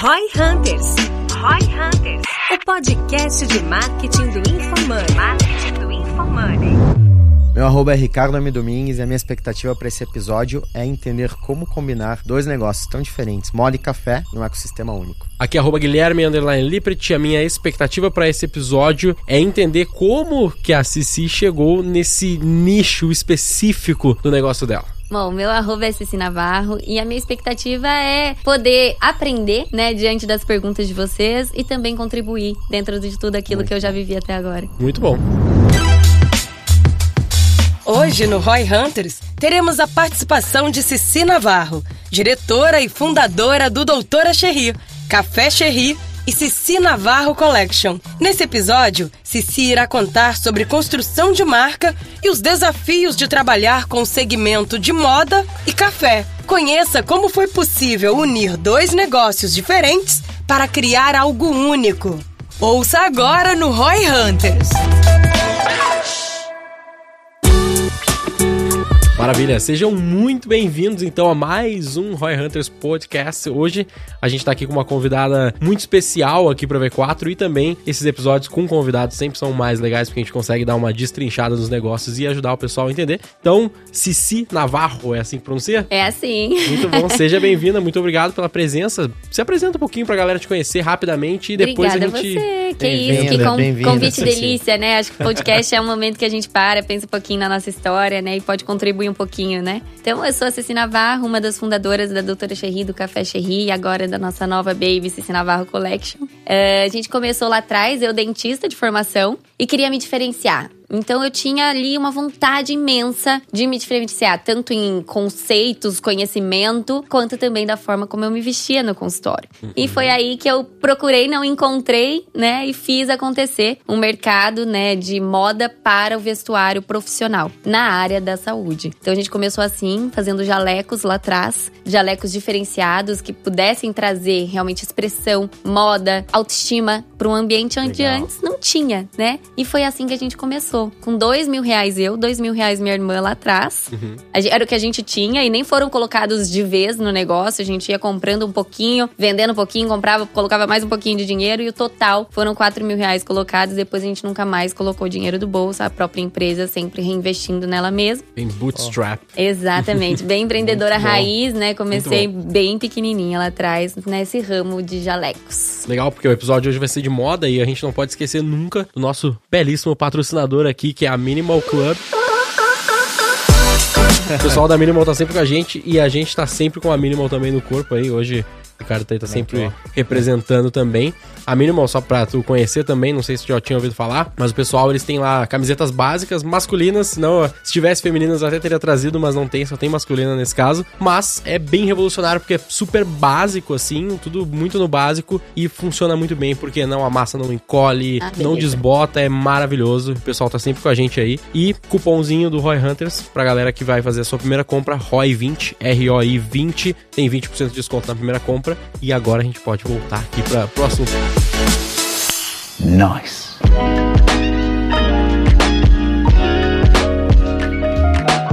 Roy Hunters. Roy Hunters. O podcast de marketing do InfoMoney. Marketing do InfoMoney. Meu arroba é Ricardo M. Domingues e a minha expectativa para esse episódio é entender como combinar dois negócios tão diferentes, moda e café, num ecossistema único. Aqui é arroba Guilherme Underline Lippert. A minha expectativa para esse episódio é entender como que a Cici chegou nesse nicho específico do negócio dela. Bom, meu arroba é Cici Navarro e a minha expectativa é poder aprender, né, diante das perguntas de vocês e também contribuir dentro de tudo aquilo Muito que eu já vivi até agora. Muito bom. Hoje, no Roy Hunters, teremos a participação de Cici Navarro, diretora e fundadora do Doutora Cherry, Café Cherry e Cici Navarro Collection. Nesse episódio, Cici irá contar sobre construção de marca e os desafios de trabalhar com o segmento de moda e café. Conheça como foi possível unir dois negócios diferentes para criar algo único. Ouça agora no Roy Hunters. Maravilha, sejam muito bem-vindos então a mais um Roy Hunters Podcast. Hoje a gente tá aqui com uma convidada muito especial aqui para V4 e também esses episódios com convidados sempre são mais legais porque a gente consegue dar uma destrinchada nos negócios e ajudar o pessoal a entender. Então, Cici Navarro, é assim que pronuncia? É assim. Muito bom, seja bem-vinda, muito obrigado pela presença. Se apresenta um pouquinho pra galera te conhecer rapidamente e depois Obrigada a gente. a você. Que isso, que com- convite Cici. delícia, né? Acho que o podcast é um momento que a gente para, pensa um pouquinho na nossa história, né? E pode contribuir um pouquinho, né? Então, eu sou a Cici Navarro, uma das fundadoras da Doutora Cherry, do Café Cherry, e agora da nossa nova baby, Cici Navarro Collection. É, a gente começou lá atrás, eu dentista de formação, e queria me diferenciar. Então eu tinha ali uma vontade imensa de me diferenciar, tanto em conceitos, conhecimento, quanto também da forma como eu me vestia no consultório. E foi aí que eu procurei, não encontrei, né, e fiz acontecer um mercado, né, de moda para o vestuário profissional na área da saúde. Então a gente começou assim, fazendo jalecos lá atrás, jalecos diferenciados que pudessem trazer realmente expressão, moda, autoestima para um ambiente onde Legal. antes não tinha, né? E foi assim que a gente começou. Com dois mil reais eu, dois mil reais minha irmã lá atrás. Gen- Era o que a gente tinha e nem foram colocados de vez no negócio. A gente ia comprando um pouquinho, vendendo um pouquinho, comprava, colocava mais um pouquinho de dinheiro e o total foram quatro mil reais colocados. Depois a gente nunca mais colocou dinheiro do bolso. A própria empresa sempre reinvestindo nela mesma. Tem bootstrap. Exatamente. Bem empreendedora raiz, né? Comecei bem pequenininha lá atrás, nesse ramo de jalecos. Legal, porque o episódio hoje vai ser de moda e a gente não pode esquecer nunca do nosso belíssimo patrocinador aqui, que é a Minimal Club. O pessoal da Minimal tá sempre com a gente e a gente tá sempre com a Minimal também no corpo aí. Hoje Ricardo tá, aí, tá sempre representando também. A Minimal, só pra tu conhecer também, não sei se tu já tinha ouvido falar, mas o pessoal, eles têm lá camisetas básicas, masculinas, senão, se tivesse femininas eu até teria trazido, mas não tem, só tem masculina nesse caso. Mas é bem revolucionário, porque é super básico, assim, tudo muito no básico e funciona muito bem, porque não a massa não encolhe, Ah, não desbota, é maravilhoso. O pessoal tá sempre com a gente aí. E cupomzinho do Roy Hunters pra galera que vai fazer a sua primeira compra, ROI20, R-O-I 20, tem 20% de desconto na primeira compra. E agora a gente pode voltar aqui para pro assunto. Nice.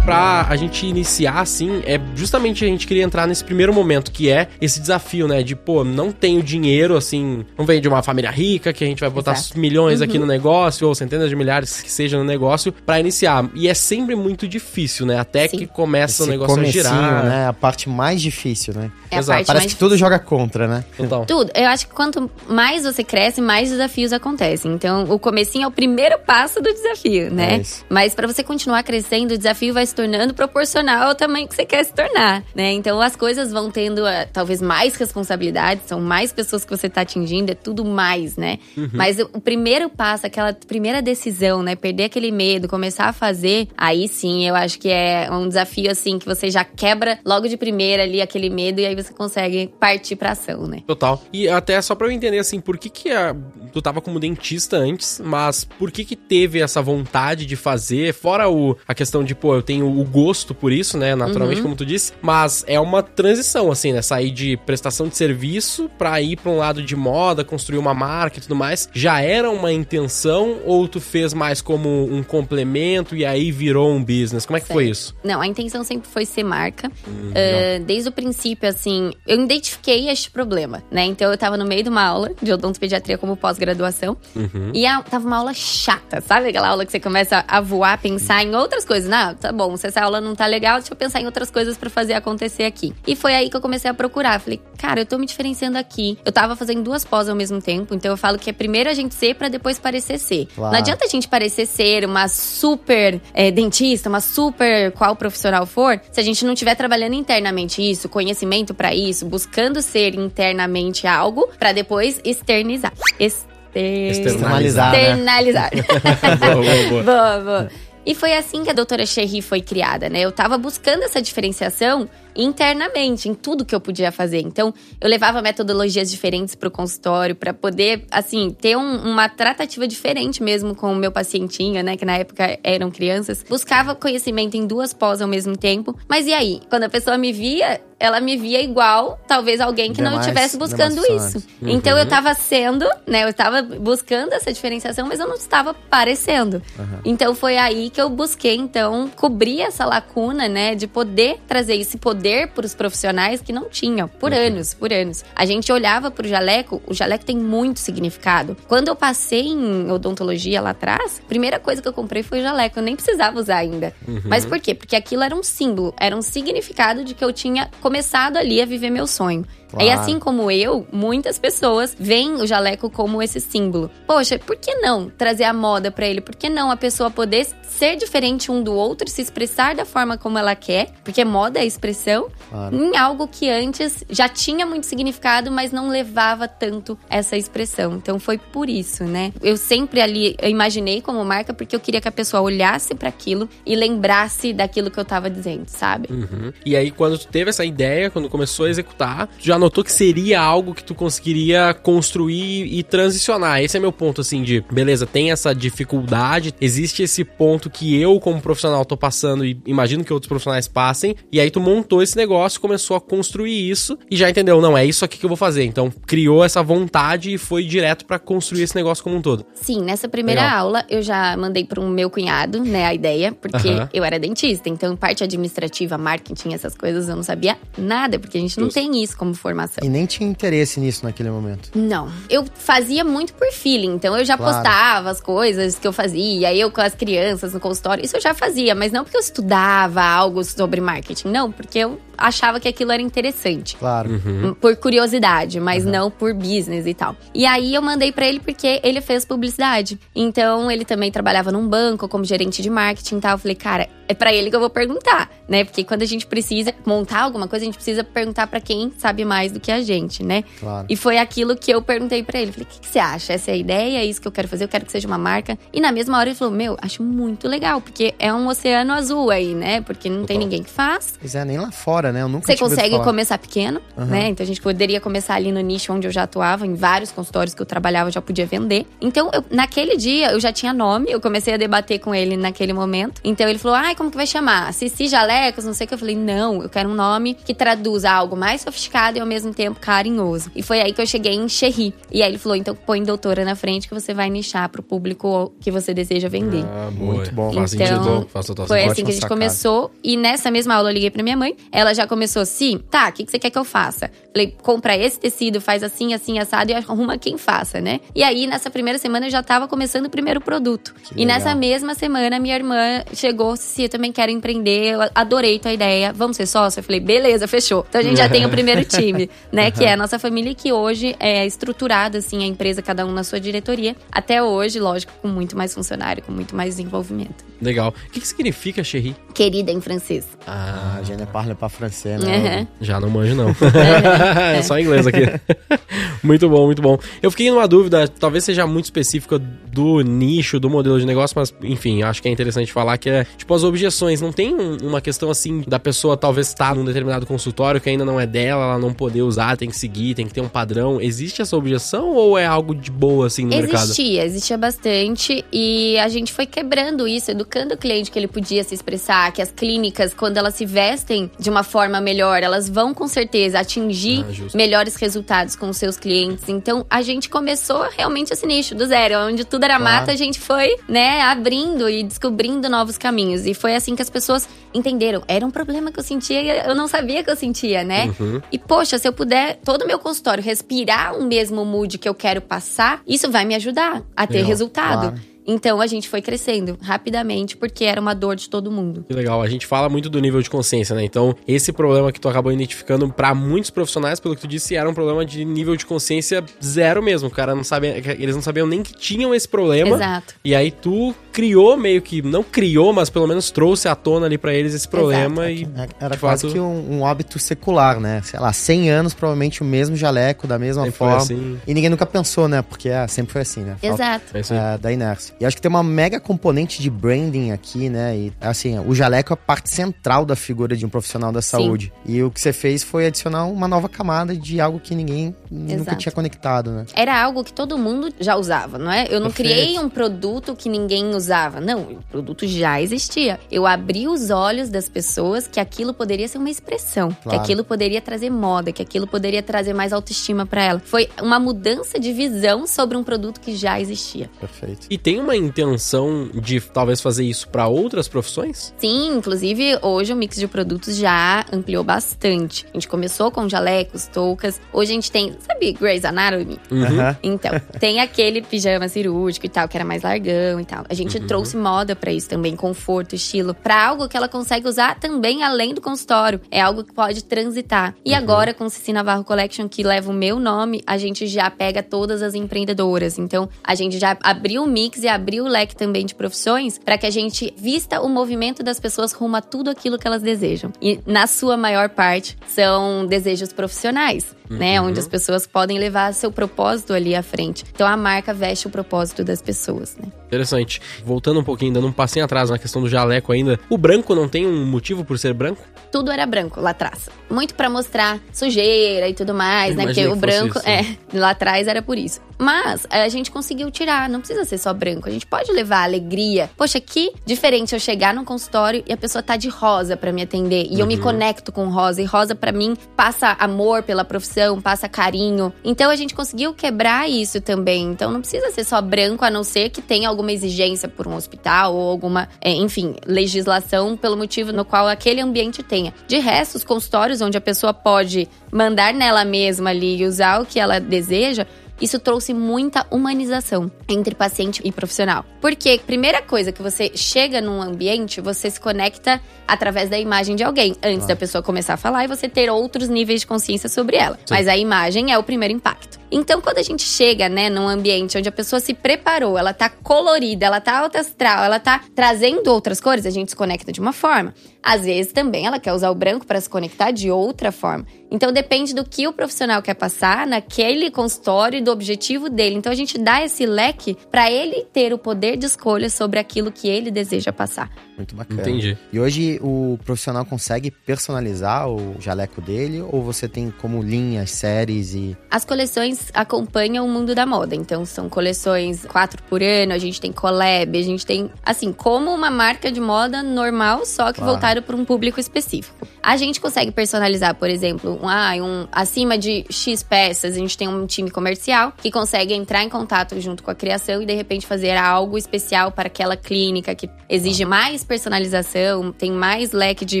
Pra a gente iniciar, assim, é justamente a gente queria entrar nesse primeiro momento, que é esse desafio, né? De, pô, não tenho dinheiro, assim, não vem de uma família rica, que a gente vai botar Exato. milhões aqui no negócio, ou centenas de milhares que seja no negócio, pra iniciar. E é sempre muito difícil, né? Até Sim. que começa o Esse negócio a girar. né? A parte mais difícil, né? É Exato. Parece mais que tudo joga contra, né? Total. Tudo. Eu acho que quanto mais você cresce, mais desafios acontecem. Então, o comecinho é o primeiro passo do desafio, né? É. Mas para você continuar crescendo, o desafio vai se tornando proporcional ao tamanho que você quer se tornar, né? Então, as coisas vão tendo eh, talvez mais responsabilidades, são mais pessoas que você tá atingindo, é tudo mais, né? Mas o o primeiro passo, aquela primeira decisão, né? Perder aquele medo, começar a fazer, aí sim, eu acho que é um desafio assim que você já quebra logo de primeira ali aquele medo e aí você consegue partir pra ação, né? Total. E até só pra eu entender, assim, por que que a... tu tava como dentista antes, mas por que que teve essa vontade de fazer, fora o... a questão de, pô, eu tenho tem o, gosto por isso, né? Naturalmente, Uhum. como tu disse. Mas é uma transição, assim, né? Sair de prestação de serviço pra ir pra um lado de moda, construir uma marca e tudo mais. Já era uma intenção ou tu fez mais como um complemento e aí virou um business? Como é que foi isso? Não, a intenção sempre foi ser marca. Hum, Ah, desde o princípio, assim, eu identifiquei este problema, né? Então eu tava no meio de uma aula de odontopediatria como pós-graduação. Uhum. E a, tava uma aula chata, sabe? Aquela aula que você começa a voar, pensar em outras coisas. Não, tá bom, se essa aula não tá legal, deixa eu pensar em outras coisas pra fazer acontecer aqui. E foi aí que eu comecei a procurar. Falei, cara, eu tô me diferenciando aqui. Eu tava fazendo duas pós ao mesmo tempo, então eu falo que é primeiro a gente ser pra depois parecer ser. Claro. Não adianta a gente parecer ser uma super é, dentista, uma super qual profissional for, se a gente não estiver trabalhando internamente isso, conhecimento pra isso, buscando ser internamente algo pra depois externizar. Exter... Externalizar, né? Externalizar. boa, boa, boa. boa, boa. E foi assim que a doutora Cherry foi criada, né? Eu tava buscando essa diferenciação internamente, em tudo que eu podia fazer. Então, eu levava metodologias diferentes pro consultório para poder, assim, ter um- uma tratativa diferente mesmo com o meu pacientinho, né? Que na época eram crianças. Buscava conhecimento em duas pós ao mesmo tempo. Mas e aí? Quando a pessoa me via, ela me via igual, talvez alguém que não Demais, estivesse buscando isso. sonhos. Então, eu tava sendo, né? Eu estava buscando essa diferenciação, mas eu não estava parecendo. Então, foi aí que eu busquei, então, cobrir essa lacuna, né? De poder trazer esse poder para os profissionais que não tinham, por anos, por anos. A gente olhava pro jaleco, o jaleco tem muito significado. Quando eu passei em odontologia lá atrás, a primeira coisa que eu comprei foi o jaleco. Eu nem precisava usar ainda. Mas por quê? Porque aquilo era um símbolo, era um significado de que eu tinha começado ali a viver meu sonho. Claro. E assim como eu, muitas pessoas veem o jaleco como esse símbolo. Poxa, por que não trazer a moda pra ele? Por que não a pessoa poder ser diferente um do outro, se expressar da forma como ela quer? Porque moda é expressão Claro. em algo que antes já tinha muito significado, mas não levava tanto essa expressão. Então foi por isso, né? Eu sempre ali eu imaginei como marca porque eu queria que a pessoa olhasse pra aquilo e lembrasse daquilo que eu tava dizendo, sabe? Uhum. E aí, quando tu teve essa ideia, quando começou a executar, já notou que seria algo que tu conseguiria construir e transicionar. Esse é meu ponto, assim, de beleza, tem essa dificuldade, existe esse ponto que eu, como profissional, tô passando e imagino que outros profissionais passem, e aí tu montou esse negócio, começou a construir isso e já entendeu, não, é isso aqui que eu vou fazer. Então, criou essa vontade e foi direto pra construir esse negócio como um todo. Sim, nessa primeira Legal. aula eu já mandei para um meu cunhado, né, a ideia, porque eu era dentista, então parte administrativa, marketing, essas coisas eu não sabia nada, porque a gente não Justo. tem isso como formação. E nem tinha interesse nisso naquele momento. Não. Eu fazia muito por feeling. Então eu já Claro. postava as coisas que eu fazia, eu com as crianças no consultório. Isso eu já fazia, mas não porque eu estudava algo sobre marketing. Não, porque eu achava que aquilo era interessante. Claro. Uhum. Por curiosidade, mas não por business e tal. E aí eu mandei pra ele porque ele fez publicidade. Então ele também trabalhava num banco como gerente de marketing e tal. Eu falei, cara, é pra ele que eu vou perguntar, né? Porque quando a gente precisa montar alguma coisa, a gente precisa perguntar pra quem sabe mais do que a gente, né? Claro. E foi aquilo que eu perguntei pra ele. Falei, o que, que você acha? Essa é a ideia? É isso que eu quero fazer? Eu quero que seja uma marca. E na mesma hora ele falou, meu, acho muito legal, porque é um oceano azul aí, né? Porque não tem Total. ninguém que faz. Pois é, nem lá fora, né? Eu nunca Você consegue começar pequeno, Aham. né? Então a gente poderia começar ali no nicho onde eu já atuava, em vários consultórios que eu trabalhava, eu já podia vender. Então, eu- naquele dia, eu já tinha nome, eu comecei a debater com ele naquele momento. Então ele falou: ai, como que vai chamar? Cici Jalecos, não sei o que. Eu falei: não, eu quero um nome que traduza algo mais sofisticado e ao mesmo tempo carinhoso. E foi aí que eu cheguei em Cherry. E aí ele falou: então põe doutora na frente que você vai nichar pro público que você deseja vender. Ah, Muito bom. Faz Então, sentido, faz total Foi assim que a gente sacada. começou. E nessa mesma aula eu liguei pra minha mãe. Ela já começou assim: tá, o que, que você quer que eu faça? Falei, compra esse tecido, faz assim, assim, assado e arruma quem faça, né? E aí, nessa primeira semana, eu já tava começando o primeiro produto. Que e legal. nessa mesma semana, minha irmã chegou: se eu também quero empreender, eu adorei tua ideia, vamos ser sócio? Eu falei, beleza, fechou. Então a gente já tem o primeiro time, né? Que é a nossa família, que hoje é estruturada, assim, a empresa, cada um na sua diretoria. Até hoje, lógico, com muito mais funcionário, com muito mais desenvolvimento. Legal. O que, que significa Cherry? Querida em francês. Ah, je ne parle pas français, né? Uhum. Já não manjo, não. é só inglês aqui. Muito bom, muito bom. Eu fiquei numa dúvida, talvez seja muito específica do nicho, do modelo de negócio, mas enfim, acho que é interessante falar que é, tipo, as objeções. Não tem um- uma questão assim da pessoa talvez estar num determinado consultório que ainda não é dela, ela não poder usar, tem que seguir, tem que ter um padrão. Existe essa objeção ou é algo de boa assim no mercado? Existia, existia bastante e a gente foi quebrando isso, educando o cliente que ele podia se expressar, que as clínicas, quando elas se vestem de uma forma melhor, elas vão com certeza atingir Ah, melhores resultados com os seus clientes. Então a gente começou realmente esse nicho do zero, onde tudo era Claro. mata, a gente foi, né, abrindo e descobrindo novos caminhos. E foi assim que as pessoas entenderam. Era um problema que eu sentia e eu não sabia que eu sentia, né? Uhum. E poxa, se eu puder todo o meu consultório respirar o mesmo mood que eu quero passar, isso vai me ajudar a ter resultado. claro. Então a gente foi crescendo rapidamente porque era uma dor de todo mundo. Que legal. A gente fala muito do nível de consciência, né? Então, esse problema que tu acabou identificando pra muitos profissionais, pelo que tu disse, era um problema de nível de consciência zero mesmo. O cara não sabia, eles não sabiam nem que tinham esse problema. Exato. E aí tu criou meio que, não criou, mas pelo menos trouxe à tona ali pra eles esse problema e É- Era quase fato, que um, um óbito secular, né? Sei lá, 100 anos, provavelmente o mesmo jaleco, da mesma sempre foi forma. assim. E ninguém nunca pensou, né? Porque é, sempre foi assim, né? Falta- Exato. É isso aí. é, da inércia. E acho que tem uma mega componente de branding aqui, né? E assim, o jaleco é a parte central da figura de um profissional da saúde. E o que você fez foi adicionar uma nova camada de algo que ninguém nunca Exato. tinha conectado, né? Era algo que todo mundo já usava, não é? Eu não Perfeito. criei um produto que ninguém usava. Não, o produto já existia. Eu abri os olhos das pessoas que aquilo poderia ser uma expressão, que Claro. aquilo poderia trazer moda, que aquilo poderia trazer mais autoestima pra ela. Foi uma mudança de visão sobre um produto que já existia. Perfeito. E tem uma intenção de talvez fazer isso pra outras profissões? Sim, inclusive hoje o mix de produtos já ampliou bastante. A gente começou com jalecos, toucas. Hoje a gente tem, sabe, Grey's Anatomy? Uhum. Então, tem aquele pijama cirúrgico e tal, que era mais largão e tal. A gente trouxe moda pra isso também, conforto, estilo, pra algo que ela consegue usar também além do consultório. É algo que pode transitar. E agora, com o Cici Navarro Collection, que leva o meu nome, a gente já pega todas as empreendedoras. Então, a gente já abriu o mix e abriu o leque também de profissões pra que a gente vista o movimento das pessoas rumo a tudo aquilo que elas desejam. E, na sua maior parte, são desejos profissionais, né? Onde as pessoas podem levar seu propósito ali à frente. Então, a marca veste o propósito das pessoas, né? Interessante. Voltando um pouquinho, dando um passinho atrás na questão do jaleco ainda. O branco não tem um motivo por ser branco? tudo era branco lá atrás. Muito pra mostrar sujeira e tudo mais, Eu né? Porque o branco, isso, é, lá atrás era por isso. Mas a gente conseguiu tirar, não precisa ser só branco. A gente pode levar alegria. Poxa, que diferente eu chegar num consultório e a pessoa tá de rosa pra me atender e eu me conecto com rosa e rosa pra mim passa amor pela profissão, passa carinho. Então a gente conseguiu quebrar isso também. Então não precisa ser só branco, a não ser que tenha alguma exigência por um hospital ou alguma, é, enfim, legislação pelo motivo no qual aquele ambiente tenha. De resto, os consultórios onde a pessoa pode mandar nela mesma ali e usar o que ela deseja, isso trouxe muita humanização entre paciente e profissional. Porque, primeira coisa, que você chega num ambiente, você se conecta através da imagem de alguém, antes da pessoa começar a falar e você ter outros níveis de consciência sobre ela. Mas a imagem é o primeiro impacto. Então, quando a gente chega, né, num ambiente onde a pessoa se preparou, ela tá colorida, ela tá alta astral, ela tá trazendo outras cores, a gente se conecta de uma forma. Às vezes também ela quer usar o branco para se conectar de outra forma. Então depende do que o profissional quer passar naquele consultório e do objetivo dele. Então a gente dá esse leque para ele ter o poder de escolha sobre aquilo que ele deseja passar. Muito bacana. Entendi. E hoje o profissional consegue personalizar o jaleco dele ou você tem como linhas, séries e. As coleções acompanham o mundo da moda, então são coleções quatro por ano, a gente tem collab, a gente tem, assim, como uma marca de moda normal, só que Claro. voltada para um público específico. A gente consegue personalizar, por exemplo, um, ah, um, acima de X peças, a gente tem um time comercial que consegue entrar em contato junto com a criação e de repente fazer algo especial para aquela clínica que exige mais personalização, tem mais leque de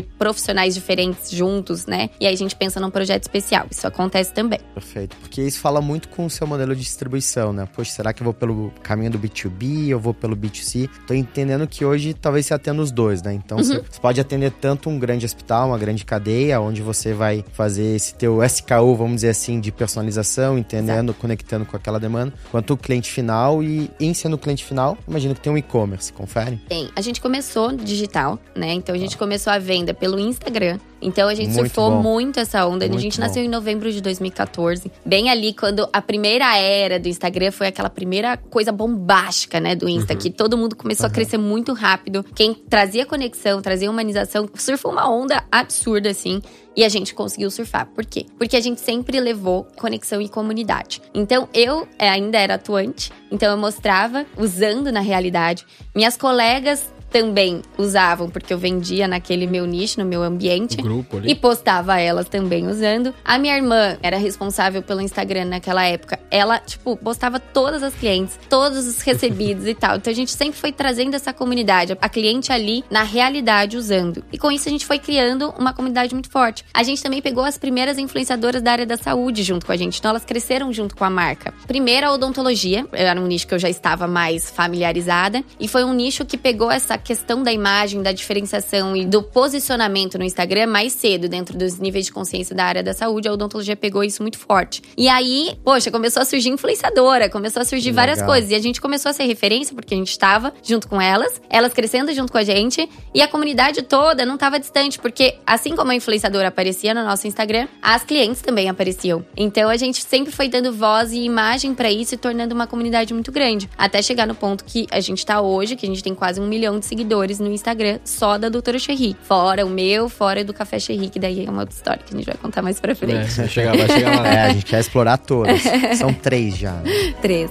profissionais diferentes juntos, né? E aí a gente pensa num projeto especial. Isso acontece também. Perfeito. Porque isso fala muito com o seu modelo de distribuição, né? Poxa, será que eu vou pelo caminho do B2B, eu vou pelo B2C? Tô entendendo que hoje talvez você atenda os dois, né? Então você você pode atender tanto um grande hospital, uma grande cadeia, onde você vai fazer esse teu SKU, vamos dizer assim, de personalização, entendendo, conectando com aquela demanda, quanto o cliente final e em sendo cliente final, imagino que tem um e-commerce, confere? Tem. A gente começou digital, né? Então a gente começou a venda pelo Instagram. Então a gente Muito surfou bom. muito essa onda. a Muito gente bom. nasceu em novembro de 2014. Bem ali quando a primeira era do Instagram foi aquela primeira coisa bombástica, né, do Insta, que todo mundo começou a crescer muito rápido. Quem trazia conexão, trazia humanização, surfou uma onda absurda assim. E a gente conseguiu surfar. Por quê? Porque a gente sempre levou conexão e comunidade. Então, eu eh, ainda era atuante, então eu mostrava usando na realidade. Minhas colegas também usavam, porque eu vendia naquele meu nicho, no meu ambiente. O grupo ali. E postava elas também usando. A minha irmã era responsável pelo Instagram naquela época. Ela, tipo, postava todas as clientes, todos os recebidos e tal. Então a gente sempre foi trazendo essa comunidade, a cliente ali na realidade usando. E com isso a gente foi criando uma comunidade muito forte. A gente também pegou as primeiras influenciadoras da área da saúde junto com a gente. Então elas cresceram junto com a marca. Primeiro a odontologia, era um nicho que eu já estava mais familiarizada. E foi um nicho que pegou essa questão da imagem, da diferenciação e do posicionamento no Instagram mais cedo, dentro dos níveis de consciência da área da saúde, a odontologia pegou isso muito forte. E aí, poxa, começou a surgir influenciadora, começou a surgir várias Legal. coisas. E a gente começou a ser referência, porque a gente estava junto com elas, elas crescendo junto com a gente, e a comunidade toda não estava distante, porque assim como a influenciadora aparecia no nosso Instagram, as clientes também apareciam. Então a gente sempre foi dando voz e imagem pra isso e tornando uma comunidade muito grande. Até chegar no ponto que a gente tá hoje, que a gente tem quase um milhão de seguidores no Instagram só da Doutora Cherry. Fora o meu, fora do Café Cherry, que daí é uma outra história que a gente vai contar mais pra É, frente. vai chegar, vai chegar lá. É, a gente quer explorar todas. São três já. Né? Três.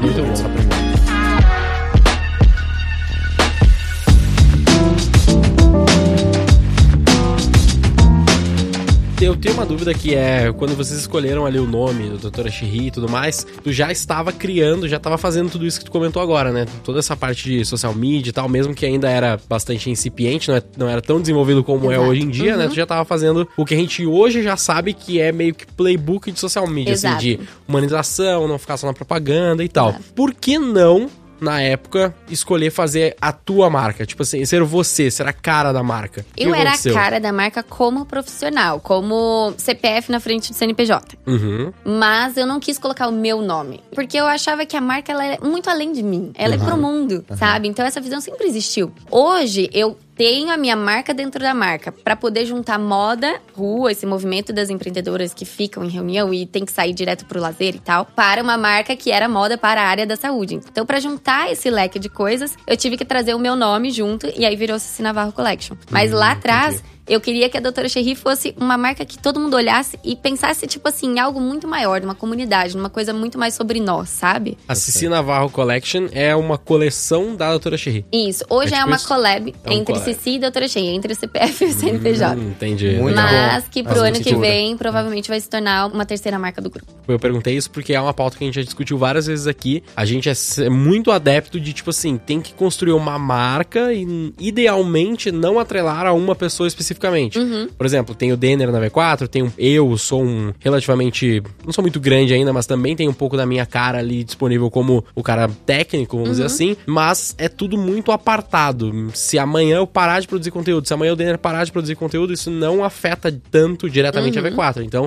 Muito bom. Só a primeira. Eu tenho uma dúvida que é, quando vocês escolheram ali o nome do Doutora Xirri e tudo mais, tu já estava criando, já estava fazendo tudo isso que tu comentou agora, né? Toda essa parte de social media e tal, mesmo que ainda era bastante incipiente, não, é- não era tão desenvolvido como é Exato. hoje em dia, né? Tu já estava fazendo o que a gente hoje já sabe que é meio que playbook de social media, assim, Exato. de humanização, não ficar só na propaganda e tal. Exato. Por que não na época, escolher fazer a tua marca? Tipo assim, ser você, ser a cara da marca. Eu era a cara da marca como profissional, como CPF na frente do CNPJ. Uhum. Mas eu não quis colocar o meu nome. Porque eu achava que a marca ela é muito além de mim. Ela é pro mundo, sabe? Então essa visão sempre existiu. Hoje eu tenho a minha marca dentro da marca para poder juntar moda, rua, esse movimento das empreendedoras que ficam em reunião e tem que sair direto pro lazer e tal, para uma marca que era moda para a área da saúde. Então, para juntar esse leque de coisas, eu tive que trazer o meu nome junto e aí virou Cici Navarro Collection. Mas lá atrás, eu queria que a Doutora Cherry fosse uma marca que todo mundo olhasse e pensasse, tipo assim, em algo muito maior, numa comunidade, numa coisa muito mais sobre nós, sabe? A Cici Navarro Collection é uma coleção da Doutora Cherry. Isso. Hoje É é, tipo uma isso? collab É um entre collab. Cici e Doutora Cherry, entre o CPF e o CNPJ. Hum, entendi. Muito Mas bom. que pro ano que vem, provavelmente vai se tornar uma terceira marca do grupo. Eu perguntei isso porque é uma pauta que a gente já discutiu várias vezes aqui. A gente é s- muito adepto de, tipo assim, tem que construir uma marca e, idealmente, não atrelar a uma pessoa especificamente. Uhum. Por exemplo, tem o Denner na V4, tem um, eu sou um relativamente. Não sou muito grande ainda, mas também tem um pouco da minha cara ali disponível como o cara técnico, vamos dizer Uhum. assim. Mas é tudo muito apartado. Se amanhã eu parar de produzir conteúdo, se amanhã o Denner parar de produzir conteúdo, isso não afeta tanto diretamente Uhum. a V4. Então,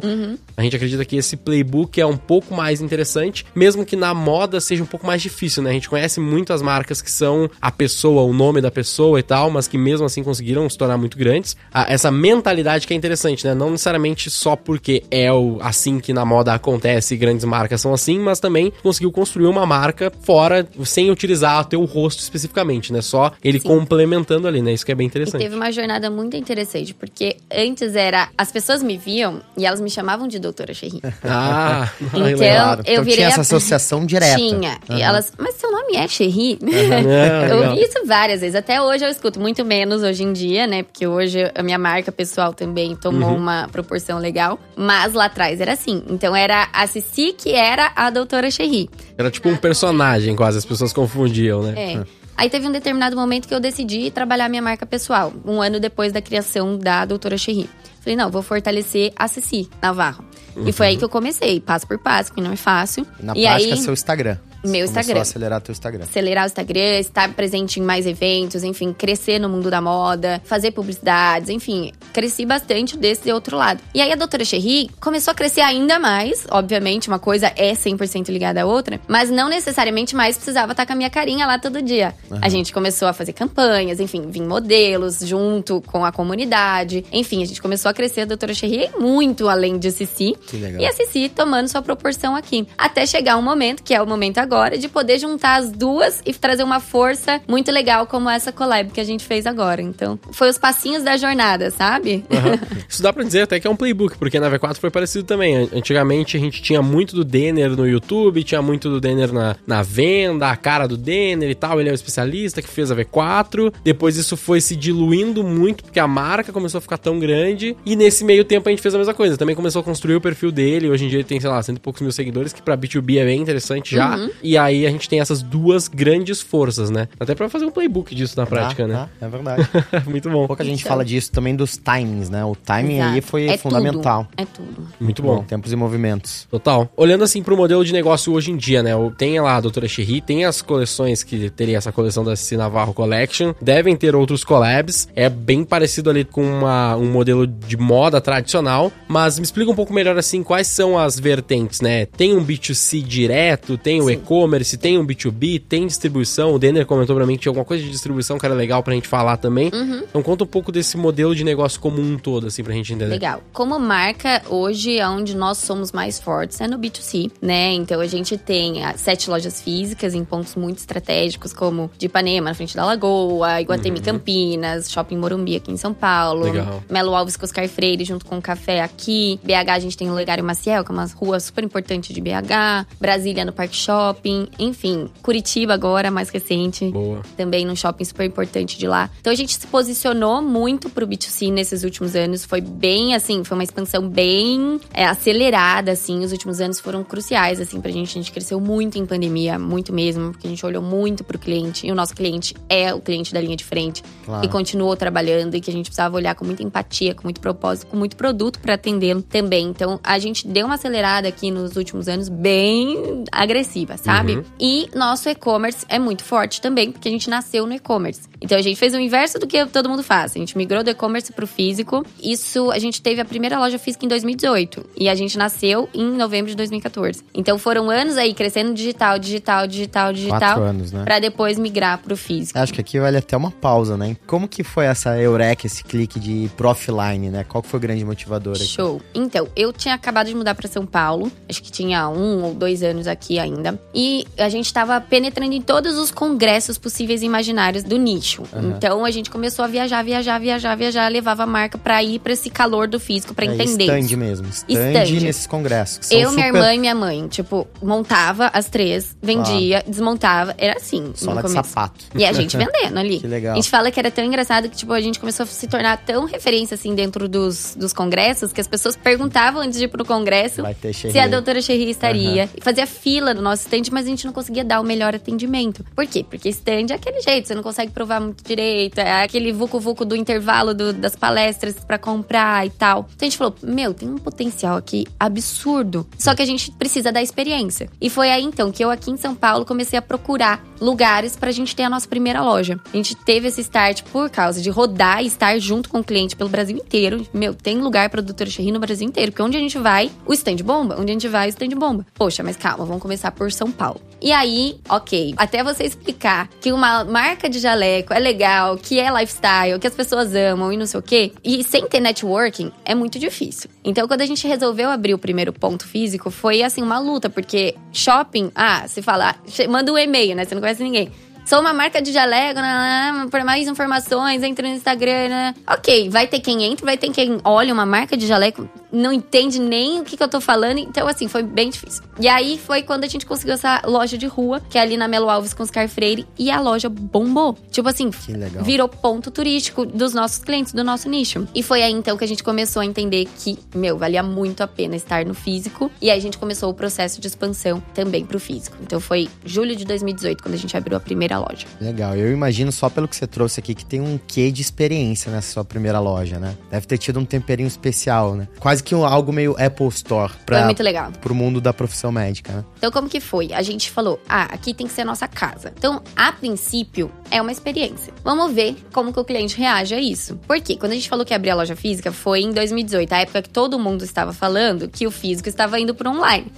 a gente acredita que esse playbook é um pouco mais interessante, mesmo que na moda seja um pouco mais difícil, né? A gente conhece muitas marcas que são a pessoa, o nome da pessoa e tal, mas que mesmo assim conseguiram se tornar muito grandes. Ah, essa mentalidade que é interessante, né? Não necessariamente só porque é o, assim que na moda acontece, grandes marcas são assim, mas também conseguiu construir uma marca fora, sem utilizar o teu rosto especificamente, né? Só ele Sim. complementando ali, né? Isso que é bem E interessante. teve uma jornada muito interessante, porque antes era. As pessoas me viam e elas me chamavam de Doutora Cherry. Ah, Então, Claro. eu Então virei tinha a- essa associação direta. Tinha. E elas, mas seu nome é Cherry? É, eu ouvi isso várias vezes. Até hoje eu escuto muito menos hoje em dia, né? Porque hoje a minha marca pessoal também tomou Uhum. uma proporção legal. Mas lá atrás era assim. Então era a Cici que era a doutora Cherry. Era tipo um personagem, quase, as pessoas confundiam, né? É. Aí teve um determinado momento que eu decidi trabalhar minha marca pessoal, um ano depois da criação da doutora Cherry. Falei, não, vou fortalecer a Cici Navarro. E foi aí que eu comecei, passo por passo, que não é fácil. Na e prática, aí, seu Instagram. Meu Instagram. Começou a acelerar teu Instagram. acelerar o Instagram, estar presente em mais eventos, enfim, crescer no mundo da moda, fazer publicidades, enfim, cresci bastante desse outro lado. E aí a doutora Cherry começou a crescer ainda mais, obviamente, uma coisa é 100% ligada à outra, mas não necessariamente mais precisava estar com a minha carinha lá todo dia. A gente começou a fazer campanhas, enfim, vir modelos junto com a comunidade, enfim, a gente começou a crescer a doutora Cherry muito além de Cici. Que legal. E a Cici tomando sua proporção aqui. Até chegar um momento, que é o momento agora, de poder juntar as duas e trazer uma força muito legal como essa collab que a gente fez agora. Então, foi os passinhos da jornada, sabe? Aham. Isso dá pra dizer até que é um playbook, porque na V4 foi parecido também. An- Antigamente a gente tinha muito do Denner no YouTube, tinha muito do Denner na, na venda, a cara do Denner e tal. Ele é o especialista que fez a V4. Depois isso foi se diluindo muito, porque a marca começou a ficar tão grande. E nesse meio tempo a gente fez a mesma coisa. Também começou a construir o perfil dele. Hoje em dia ele tem, sei lá, cento e poucos mil seguidores, que pra B2B é bem interessante já. E aí a gente tem essas duas grandes forças, né? Até pra fazer um playbook disso na prática, Ah, né? ah, é verdade. muito bom. Pouca gente Então. fala disso também dos timings, né? O timing aí Exato. foi É fundamental. Tudo, é tudo. Muito bom. Tempos e movimentos. Total. Olhando assim pro modelo de negócio hoje em dia, né? Tem lá a Doutora Cherry, tem as coleções que teria essa coleção da Cici Navarro Collection, devem ter outros collabs. É bem parecido ali com uma- um modelo de moda tradicional, mas me explica um pouco melhor assim quais são as vertentes, né? Tem um B2C direto, tem o e-commerce, tem um B2B, tem distribuição. O Denner comentou pra mim que tinha alguma coisa de distribuição que era legal pra gente falar também. Então conta um pouco desse modelo de negócio como um todo, assim, pra gente entender. Legal. Como marca, hoje, onde nós somos mais fortes é no B2C, né? Então a gente tem ah, sete lojas físicas em pontos muito estratégicos, como de Ipanema, na frente da Lagoa, Iguatemi Campinas, Shopping Morumbi aqui em São Paulo, Legal. Melo Alves com Oscar Freire, junto com o Café aqui. BH a gente tem o Legário Maciel, que é uma rua super importante de BH. Brasília no Parque Shopping. Enfim, Curitiba agora, mais recente Boa. também num shopping super importante de lá. Então a gente se posicionou muito pro B2C nesses últimos anos. Foi bem, assim, foi uma expansão bem é, acelerada, assim. Os últimos anos foram cruciais, assim, pra gente. A gente cresceu muito em pandemia, muito mesmo, porque a gente olhou muito pro cliente. E o nosso cliente é o cliente da linha de frente. Claro. E continuou trabalhando e que a gente precisava olhar com muita empatia, com muito propósito, com muito produto pra atendê-lo também. Então a gente deu uma acelerada aqui nos últimos anos bem agressiva, sabe? Uhum. E nosso e-commerce é muito forte também, porque a gente nasceu no e-commerce. Então a gente fez o inverso do que todo mundo faz. A gente migrou do e-commerce pro físico. Isso, a gente teve a primeira loja física em 2018 e a gente nasceu em novembro de 2014. Então foram anos aí crescendo digital, digital, digital, digital, Quatro anos, né? Pra depois migrar pro físico. Acho que aqui vale até uma pausa, né? Como que foi essa eureka, esse clique de pro offline, né? Qual que foi o grande motivador aqui? Show. Então, eu tinha acabado de mudar pra São Paulo. Acho que tinha um ou dois anos aqui ainda. E a gente tava penetrando em todos os congressos possíveis e imaginários do nicho. Então, a gente começou a viajar, viajar, viajar, viajar. Levava a marca pra ir pra esse calor do físico, pra É, entender. stand mesmo. Stand, Stand. nesses congressos. Eu, minha super- irmã e minha mãe, tipo, montava as três, vendia, desmontava. Era assim, Sola no de sapato. E a gente vendendo ali. Que legal. A gente fala que era tão engraçado que, tipo, a gente começou a se tornar tão referência, assim, dentro dos, dos congressos, que as pessoas perguntavam antes de ir pro congresso se a doutora Cherry estaria. E fazia fila no nosso stand, mas a gente não conseguia dar o melhor atendimento. Por quê? Porque stand é aquele jeito, você não consegue provar muito direito, é aquele vucu-vucu do intervalo do- das palestras pra comprar e tal. Então a gente falou, meu, tem um potencial aqui absurdo. Só que a gente precisa da experiência. E foi aí então que eu aqui em São Paulo comecei a procurar lugares pra gente ter a nossa primeira loja. A gente teve esse start por causa de rodar e estar junto com o cliente pelo Brasil inteiro. Meu, tem lugar pra doutora Cherry no Brasil inteiro, porque onde a gente vai, o stand bomba. Onde a gente vai, o stand bomba. Poxa, mas calma, vamos começar por São Paulo. E aí, ok, até você explicar que uma marca de jaleco é legal, que é lifestyle, que as pessoas amam e não sei o quê, e sem ter networking, é muito difícil. Então, quando a gente resolveu abrir o primeiro ponto físico, foi assim, uma luta, porque shopping, ah, se fala, che- manda um e-mail, né? Você não conhece ninguém. Sou uma marca de jaleco, né, né, por mais informações, entra no Instagram, né? Ok, vai ter quem entra, vai ter quem olha uma marca de jaleco, não entende nem o que, que eu tô falando. Então, assim, foi bem difícil. E aí foi quando a gente conseguiu essa loja de rua, que é ali na Melo Alves com Oscar Freire, e a loja bombou. Tipo assim, Que legal. virou ponto turístico dos nossos clientes, do nosso nicho. E foi aí então que a gente começou a entender que, meu, valia muito a pena estar no físico. E aí a gente começou o processo de expansão também pro físico. Então foi julho de 2018 quando a gente abriu a primeira loja. Legal, eu imagino só pelo que você trouxe aqui que tem um quê de experiência nessa sua primeira loja, né? Deve ter tido um temperinho especial, né? Quase que um, algo meio Apple Store pra, Foi muito legal. pro mundo da profissão médica, né? Então, como que foi? A gente falou, ah, aqui tem que ser a nossa casa. Então, a princípio, é uma experiência. Vamos ver como que o cliente reage a isso. Por quê? Quando a gente falou que ia abrir a loja física, foi em 2018, a época que todo mundo estava falando que o físico estava indo pro online.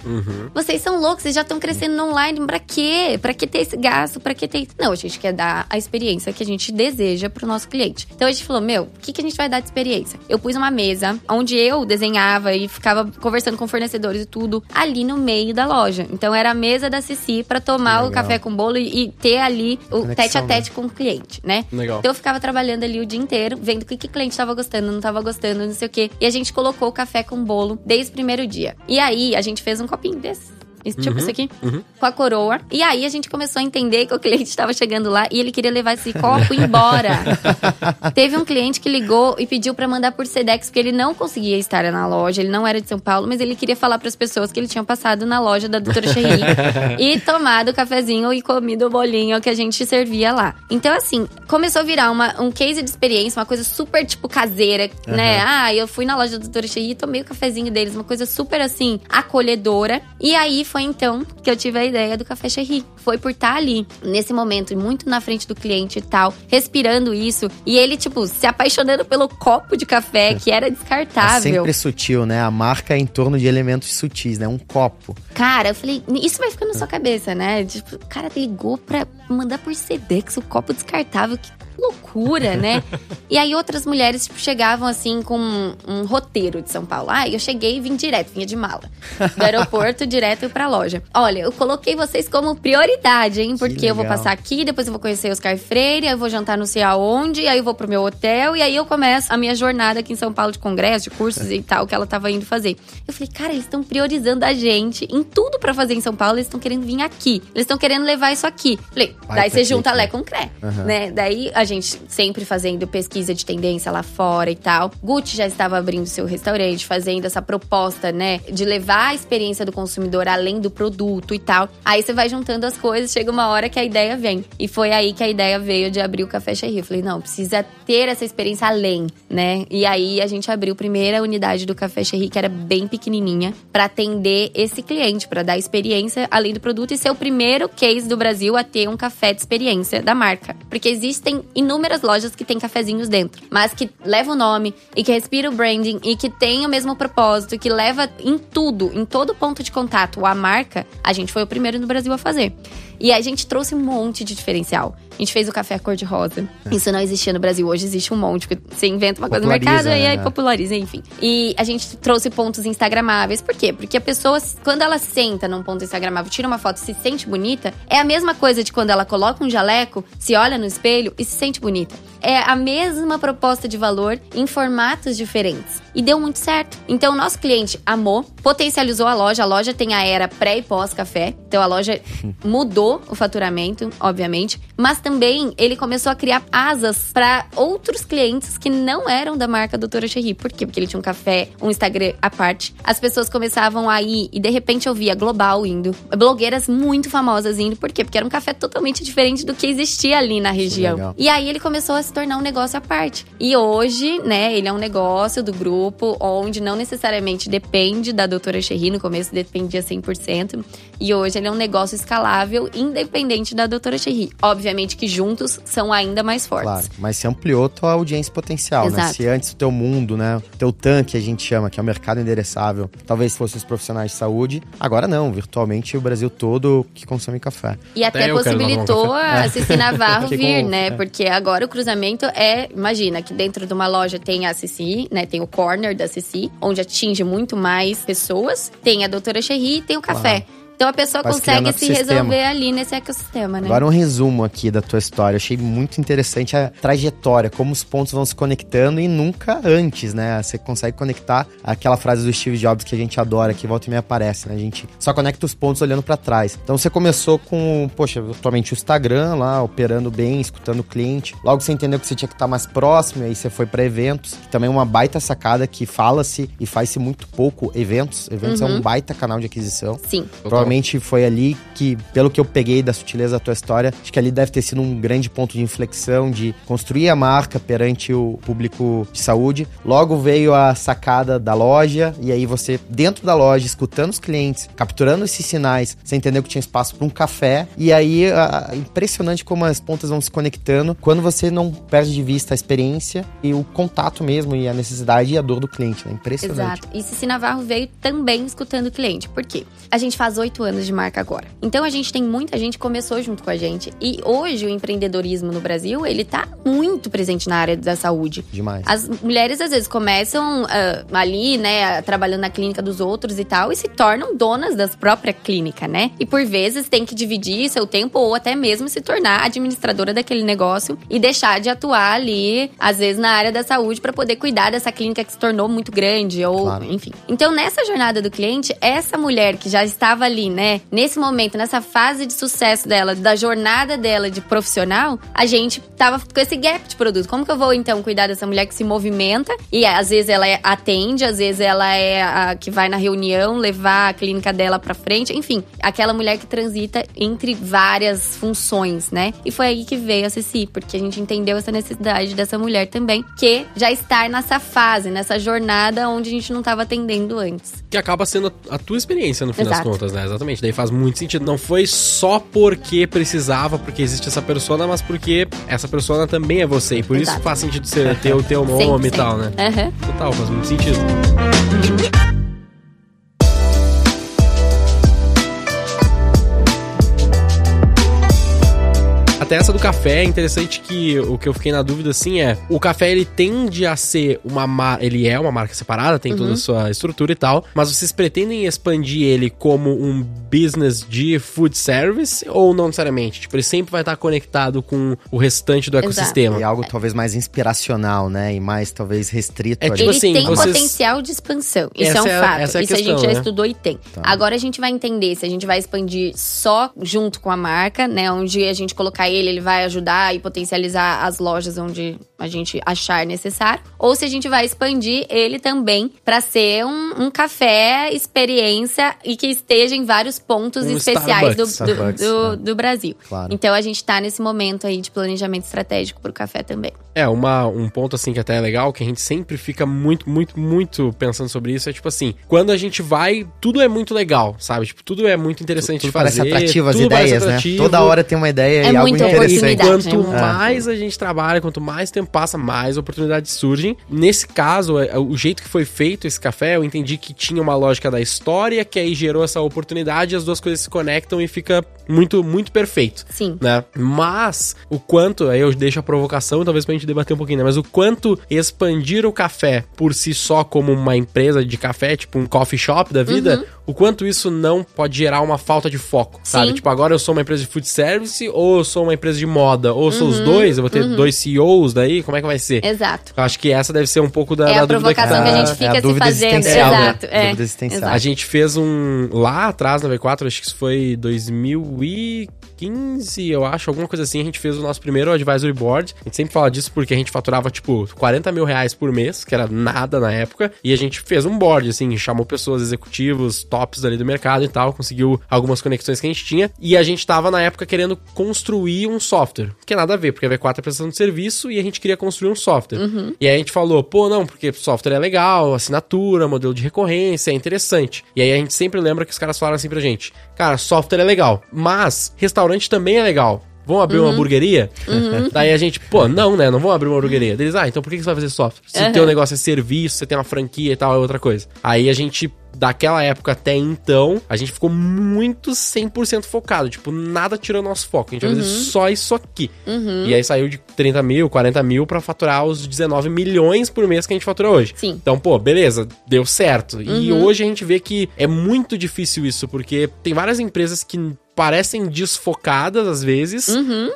Vocês são loucos, vocês já estão crescendo no online, pra quê? Pra que ter esse gasto? Pra que ter isso? Não, a gente quer dar a experiência que a gente deseja pro nosso cliente. Então, a gente falou, meu, o que, que a gente vai dar de experiência? Eu pus uma mesa onde eu desenhava e ficava conversando com fornecedores e tudo ali no meio da loja. Então, era a mesa da Cici pra tomar o Legal. café com bolo e, e ter ali o Conexão, tete a tete com o cliente, né? Legal. Então eu ficava trabalhando ali o dia inteiro, vendo o que, que o cliente tava gostando, não tava gostando, não sei o quê. E a gente colocou o café com bolo desde o primeiro dia. E aí a gente fez um copinho desse. Esse- Tipo isso aqui, com a coroa. E aí a gente começou a entender que o cliente estava chegando lá e ele queria levar esse copo embora. Teve um cliente que ligou e pediu pra mandar por Sedex, porque ele não conseguia estar na loja, ele não era de São Paulo, mas ele queria falar pras pessoas que ele tinha passado na loja da Doutora Cherry e tomado o cafezinho e comido o bolinho que a gente servia lá. Então, assim, começou a virar uma, um case de experiência, uma coisa super, tipo, caseira, né? Ah, eu fui na loja da Doutora Cherry e tomei o cafezinho deles, uma coisa super, assim, acolhedora. E aí foi então que eu tive a ideia do Café Cherry. Foi por estar ali, nesse momento, muito na frente do cliente e tal, respirando isso. E ele, tipo, se apaixonando pelo copo de café, que era É descartável. sempre sutil, né? A marca é em torno de elementos sutis, né? Um copo. Cara, eu falei, isso vai ficando na sua cabeça, né? Tipo, o cara ligou pra mandar por Sedex o copo descartável. Que loucura, né? e aí outras mulheres tipo, chegavam assim com um, um roteiro de São Paulo. Ah, eu cheguei e vim direto, vinha de mala. Do aeroporto direto pra loja. Olha, eu coloquei vocês como prioridade, hein? Porque eu vou passar aqui, depois eu vou conhecer Oscar Freire, aí eu vou jantar não sei aonde, aí eu vou pro meu hotel, e aí eu começo a minha jornada aqui em São Paulo de congresso, de cursos e tal, que ela tava indo fazer. Eu falei, cara, eles estão priorizando a gente em tudo pra fazer em São Paulo, eles estão querendo vir aqui. Eles estão querendo levar isso aqui. Falei, Vai daí você junta aqui. Lé com Cré, Aham. né? Daí a gente sempre fazendo pesquisa de tendência lá fora e tal. Gucci já estava abrindo seu restaurante, fazendo essa proposta, né, de levar a experiência do consumidor além do produto e tal. Aí você vai juntando as coisas, chega uma hora que a ideia vem. E foi aí que a ideia veio de abrir o Café. Eu falei, não, precisa ter essa experiência além, né? E aí a gente abriu a primeira unidade do Café Cherry, que era bem pequenininha, pra atender esse cliente, pra dar experiência além do produto e ser o primeiro case do Brasil a ter um café de experiência da marca. Porque existem inúmeras lojas que têm cafezinhos dentro, mas que leva o nome e que respira o branding e que tem o mesmo propósito, que leva em tudo, em todo ponto de contato a marca, a gente foi o primeiro no Brasil a fazer. E a gente trouxe um monte de diferencial. A gente fez o café cor-de-rosa. Isso não existia no Brasil. Hoje existe um monte. porque Você inventa uma coisa no mercado e aí né? populariza, enfim. E a gente trouxe pontos instagramáveis. Por quê? Porque a pessoa, quando ela senta num ponto instagramável, tira uma foto e se sente bonita, é a mesma coisa de quando ela coloca um jaleco, se olha no espelho e se sente bonita. É a mesma proposta de valor em formatos diferentes. E deu muito certo. Então, o nosso cliente amou, potencializou a loja. A loja tem a era pré e pós-café. Então, a loja mudou o faturamento, obviamente. Mas também ele começou a criar asas para outros clientes que não eram da marca Doutora Cherry. Por quê? Porque ele tinha um café, um Instagram à parte. As pessoas começavam a ir e de repente eu via Global indo. Blogueiras muito famosas indo. Por quê? Porque era um café totalmente diferente do que existia ali na região. legal. E aí ele começou a se tornar um negócio à parte. E hoje, né, ele é um negócio do grupo onde não necessariamente depende da doutora Cherry. No começo dependia 100%. E hoje ele é um negócio escalável, independente da doutora Cherry. Obviamente que juntos são ainda mais fortes. Claro, mas você ampliou tua audiência potencial, né? Exato. Se antes o teu mundo, né? O teu tanque, a gente chama, que é o mercado endereçável, talvez fosse os profissionais de saúde, agora não, virtualmente o Brasil todo que consome café. E até, Até possibilitou a Cici Navarro vir, né? é. Porque agora o cruzamento é. Imagina que dentro de uma loja tem a Cici, né? Tem o corner da Cici, onde atinge muito mais pessoas. Tem a doutora Cherry e tem o café. Então a pessoa consegue se resolver ali nesse ecossistema, né? Agora um resumo aqui da tua história. Achei muito interessante a trajetória, como os pontos vão se conectando e nunca antes, né? Você consegue conectar aquela frase do Steve Jobs que a gente adora, que volta e meia aparece, né? A gente só conecta os pontos olhando pra trás. Então você começou com, poxa, atualmente o Instagram lá, operando bem, escutando o cliente. Logo você entendeu que você tinha que estar mais próximo, e aí você foi pra eventos, que também é uma baita sacada que fala-se e faz-se muito pouco eventos. Eventos é um baita canal de aquisição. Sim. Provavelmente realmente foi ali que, pelo que eu peguei da sutileza da tua história, acho que ali deve ter sido um grande ponto de inflexão de construir a marca perante o público de saúde. Logo veio a sacada da loja, e aí você, dentro da loja, escutando os clientes, capturando esses sinais, você entendeu que tinha espaço para um café, e aí a, impressionante como as pontas vão se conectando quando você não perde de vista a experiência e o contato mesmo, e a necessidade e a dor do cliente, né? Impressionante. Exato. E Cici Navarro veio também escutando o cliente. Por quê? A gente faz oito anos de marca agora. Então a gente tem muita gente que começou junto com a gente. E hoje o empreendedorismo no Brasil, ele tá muito presente na área da saúde. Demais. As mulheres às vezes começam uh, ali, né, trabalhando na clínica dos outros e tal, e se tornam donas da própria clínica, né? E por vezes tem que dividir seu tempo ou até mesmo se tornar administradora daquele negócio e deixar de atuar ali, às vezes na área da saúde, para poder cuidar dessa clínica que se tornou muito grande ou, Claro. enfim. Então nessa jornada do cliente, essa mulher que já estava ali, né, nesse momento, nessa fase de sucesso dela, da jornada dela de profissional, a gente tava com esse gap de produto. Como que eu vou então cuidar dessa mulher que se movimenta e às vezes ela é- atende, às vezes ela é a que vai na reunião levar a clínica dela pra frente, enfim, aquela mulher que transita entre várias funções, né? E foi aí que veio a Ceci, porque a gente entendeu essa necessidade dessa mulher também, que já está nessa fase, nessa jornada onde a gente não estava atendendo antes. Que acaba sendo a tua experiência, no fim das Exato. contas, né? Exatamente. Daí faz muito sentido. Não foi só porque precisava, porque existe essa persona, mas porque essa persona também é você. E por isso Exato. faz sentido você ter o teu nome e 100%. tal, né? Aham. Total, faz muito sentido. Até essa do café é interessante que o que eu fiquei na dúvida assim é, o café ele tende a ser uma marca, ele é uma marca separada, tem toda a sua estrutura e tal, mas vocês pretendem expandir ele como um business de food service ou não necessariamente? Tipo, ele sempre vai estar conectado com o restante do Exato. ecossistema. E algo talvez mais inspiracional, né? E mais talvez restrito É ali. tipo ele assim, tem vocês- potencial de expansão. Isso Essa é um é a- fato. essa é a Isso a questão, gente já né? estudou e tem. Agora a gente vai entender se a gente vai expandir só junto com a marca, né? Onde a gente colocar ele, ele vai ajudar e potencializar as lojas onde a gente achar necessário. Ou se a gente vai expandir ele também para ser um, um café experiência e que esteja em vários pontos Um especiais do, do, do- né? do Brasil. Claro. Então a gente tá nesse momento aí de planejamento estratégico pro café também. É, uma, um ponto assim que até é legal, que a gente sempre fica muito, muito, muito pensando sobre isso, é tipo assim, quando a gente vai, tudo é muito legal, sabe? Tipo, tudo é muito interessante Tudo de fazer. parece atrativo as tudo parece ideias, né? Toda hora tem uma ideia É e algo muita E interessante. oportunidade. quanto né? mais a gente trabalha, quanto mais tempo passa, mais oportunidades surgem. Nesse caso, é, o jeito que foi feito esse café, eu entendi que tinha uma lógica da história, que aí gerou essa oportunidade, e as duas coisas se conectam e fica muito, muito perfeito Sim. né? Mas o quanto, aí eu deixo a provocação, talvez pra gente debater um pouquinho, né? Mas o quanto expandir o café por si só como uma empresa de café, tipo um coffee shop da vida, o quanto isso não pode gerar uma falta de foco, sabe? Sim. Tipo, agora eu sou uma empresa de food service ou eu sou uma empresa de moda, ou sou os dois, eu vou ter dois CEOs daí, como é que vai ser? Exato. Eu acho que essa deve ser um pouco da, É da a dúvida que provocação tá... que a gente É a fica se dúvida fazendo. existencial, né? Exato. É. Dúvida existencial. Exato. A gente fez um. Lá atrás na V4, acho que isso foi 2015, eu acho, alguma coisa assim. A gente fez o nosso primeiro advisory board. A gente sempre fala disso porque a gente faturava, tipo, 40 mil reais por mês, que era nada na época. E a gente fez um board, assim, chamou pessoas, executivos, tops ali do mercado e tal, conseguiu algumas conexões que a gente tinha. E a gente tava na época querendo construir um software. Que é nada a ver, porque a V4 é prestação de serviço e a gente queria construir um software. E aí a gente falou, pô, não, porque software é legal, assinatura, modelo de recorrência, é interessante. E aí a gente sempre lembra que os caras falaram assim pra gente, cara, software é legal, mas restaurante também é legal. Vamos abrir uma hamburgueria? Daí a gente, pô, não, né? Não vamos abrir uma hamburgueria. Eles, ah, então por que que você vai fazer software? Se o Uhum. teu negócio é serviço, você tem uma franquia e tal, é outra coisa. Aí a gente, daquela época até então, a gente ficou muito 100% focado. Tipo, nada tirou nosso foco. A gente vai fazer só isso aqui. E aí saiu de 30 mil, 40 mil pra faturar os 19 milhões por mês que a gente fatura hoje. Sim. Então, pô, beleza, deu certo. E hoje a gente vê que é muito difícil isso, porque tem várias empresas que parecem desfocadas às vezes,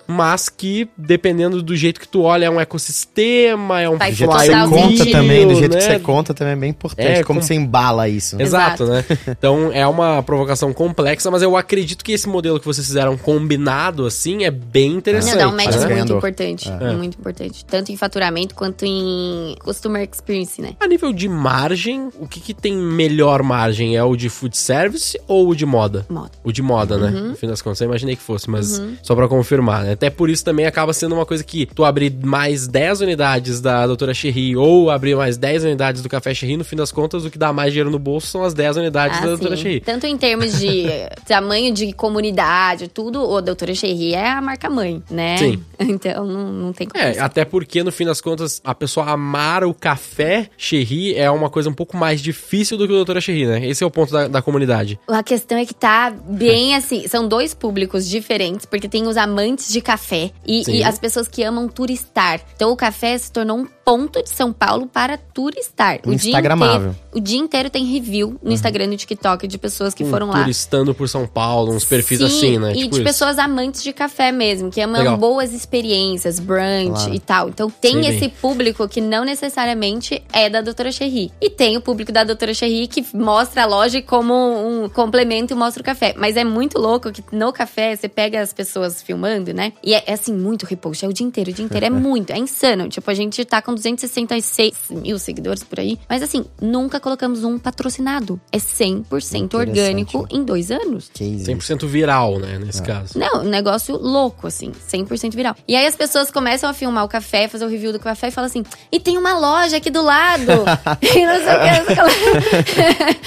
mas que, dependendo do jeito que tu olha, é um ecossistema, é um Faz Do jeito que Total você conta também, do jeito que né? você conta também é bem importante. É, como com- você embala isso. né? Exato, né? Então é uma provocação complexa, mas eu acredito que esse modelo que vocês fizeram combinado assim é bem interessante. Não, dá um match Parece muito ganhador. importante. É. Muito importante. Tanto em faturamento quanto em customer experience, né? A nível de margem, o que, que tem melhor margem? É o de food service ou o de moda? Moda. O de moda, né? No fim das contas, eu imaginei que fosse, mas só pra confirmar, né? Até por isso também acaba sendo uma coisa que tu abrir mais 10 unidades da doutora Cherry ou abrir mais 10 unidades do Café Cherry, no fim das contas, o que dá mais dinheiro no bolso são as 10 unidades da doutora Ah. Cherry. Tanto em termos de tamanho de comunidade, tudo, o Doutora Cherry é a marca mãe, né? Sim. Então não, não tem como. É, até porque no fim das contas, a pessoa amar o café Cherry é uma coisa um pouco mais difícil do que o doutora Cherry, né? Esse é o ponto da, da comunidade. A questão é que tá bem assim. São dois públicos diferentes, porque tem os amantes de café e, e as pessoas que amam turistar. Então o café se tornou um ponto de São Paulo para turistar. Um Instagramável. inteiro, o dia inteiro tem review no Instagram e no TikTok de pessoas que Um foram lá. turistando por São Paulo, uns perfis Sim, assim, né? E Tipo de isso. pessoas amantes de café mesmo, que amam Legal. boas experiências, brunch Claro. e tal. Então tem Sei bem. esse público que não necessariamente é da Doutora Cherry. E tem o público da Doutora Cherry que mostra a loja como um complemento e mostra o café. Mas é muito louco que no café você pega as pessoas filmando, né? E é, é, assim, muito repost. É o dia inteiro, o dia inteiro. É muito, é insano. Tipo, a gente tá com 266 mil seguidores por aí. Mas assim, nunca colocamos um patrocinado. É 100% orgânico em dois anos. Case. 100% viral, né? Nesse caso. Não, um negócio louco, assim, 100% viral. E aí as pessoas começam a filmar o café, fazer o review do café e falam assim: e tem uma loja aqui do lado. e não sei o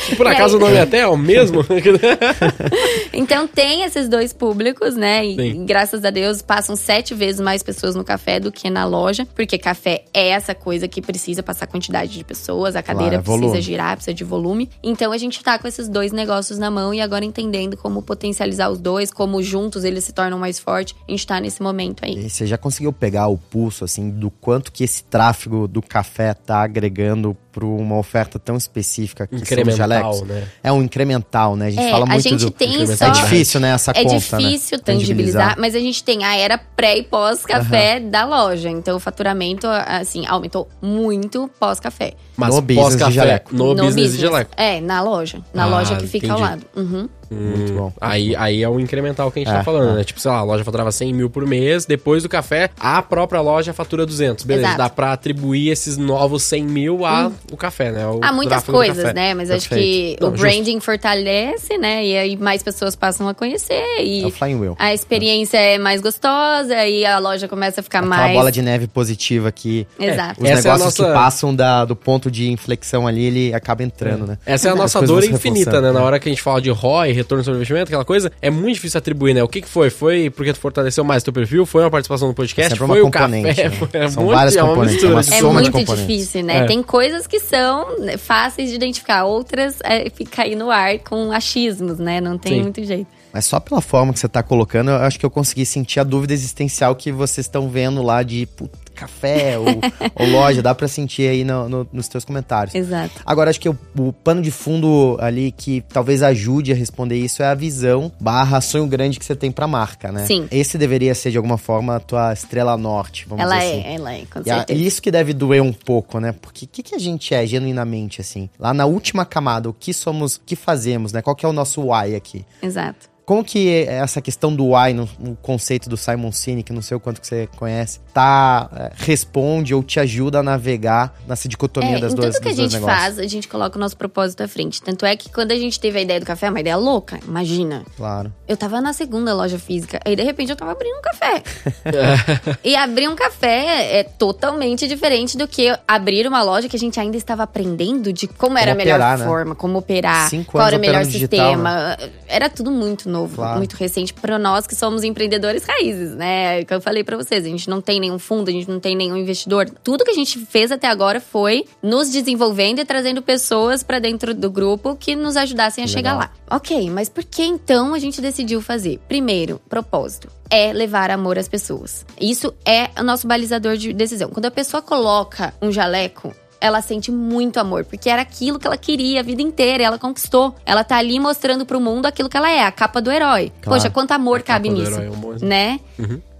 que. Por acaso aí- o nome é até é o mesmo? Então tem esses dois públicos, né? E Sim. graças a Deus passam sete vezes mais pessoas no café do que na loja. Porque café é essa coisa que precisa passar quantidade de pessoas, a cadeira Claro, é precisa volume. girar, precisa de volume. Então a gente tá com esses dois negócios na mão e agora entendendo como potencializar os dois, como juntos eles se tornam mais fortes. A gente tá nesse momento aí. E você já conseguiu pegar o pulso, assim, do quanto que esse tráfego do café tá agregando para uma oferta tão específica que são os jalecos? né? É um incremental, né? A gente É, fala a muito gente do... tem incremental. É só. difícil, né, essa É conta, difícil né? tangibilizar, mas a gente tem a era pré e pós-café da loja. Então o faturamento, assim, aumentou muito pós-café. Mas No business de pós-café, jaleco. no, business, de jaleco. É, na loja. Na Ah, loja que fica ao entendi. lado. Uhum. Muito bom. Aí, aí é o incremental que a gente tá É, falando, é. né? Tipo, sei lá, a loja faturava 100 mil por mês, depois do café, a própria loja fatura 200. Beleza, Exato. dá pra atribuir esses novos 100 mil ao o café, né? O Há muitas coisas, café. né? Mas acho que Perfeito. Não, o justo. branding fortalece, né? E aí mais pessoas passam a conhecer. E É o Flying Wheel. a experiência é mais gostosa e a loja começa a ficar Aquela mais. bola de neve positiva que Exato. os Essa é negócios nossa- que passam da- do ponto de inflexão ali, ele acaba entrando, né? Essa é a nossa dor infinita, né? Na hora que a gente fala de ROI, retorno sobre investimento, aquela coisa, é muito difícil atribuir, né? O que que foi? Foi porque tu fortaleceu mais teu perfil? Foi uma participação no podcast? Uma foi o componente, café? né? Foi é São muito- várias é uma componentes, mistura. é uma É muito componentes. difícil, né? É. Tem coisas que são né, fáceis de identificar, outras é, fica aí no ar com achismos, né? Não tem Sim. muito jeito. Mas só pela forma que você tá colocando, eu acho que eu consegui sentir a dúvida existencial que vocês estão vendo lá de puta, café ou, ou loja. Dá pra sentir aí no- no- nos teus comentários. Exato. Agora, acho que o, o pano de fundo ali que talvez ajude a responder isso é a visão barra sonho grande que você tem pra marca, né? Sim. Esse deveria ser, de alguma forma, a tua estrela norte, vamos Ela dizer é, assim. ela é, com E a- certeza. E isso que deve doer um pouco, né? Porque o que, que a gente é genuinamente, assim? Lá na última camada, o que somos, o que fazemos, né? Qual que é o nosso why aqui? Exato. Como que essa questão do why, no, no conceito do Simon Sinek, não sei o quanto que você conhece, tá, é, responde ou te ajuda a navegar nessa dicotomia É, das em duas tudo que a gente negócios? faz, a gente coloca o nosso propósito à frente. Tanto é que quando a gente teve a ideia do café, é uma ideia louca, imagina. Claro. Eu tava na segunda loja física, aí de repente eu tava abrindo um café. e abrir um café é totalmente diferente do que abrir uma loja que a gente ainda estava aprendendo de como era a melhor operar, né? forma, como operar, Cinco qual era o melhor digital, sistema. Era tudo muito novo, Claro. muito recente para nós que somos empreendedores raízes, né? É Que eu falei para vocês, a gente não tem nenhum fundo, a gente não tem nenhum investidor. Tudo que a gente fez até agora foi nos desenvolvendo e trazendo pessoas para dentro do grupo que nos ajudassem a chegar lá. Ok, mas por que então a gente decidiu fazer? Primeiro, propósito. É levar amor às pessoas. Isso é o nosso balizador de decisão. Quando a pessoa coloca um jaleco, ela sente muito amor, porque era aquilo que ela queria a vida inteira, e ela conquistou. Ela tá ali mostrando pro mundo aquilo que ela é, a capa do herói. Claro. Poxa, quanto amor cabe nisso, é um bom né?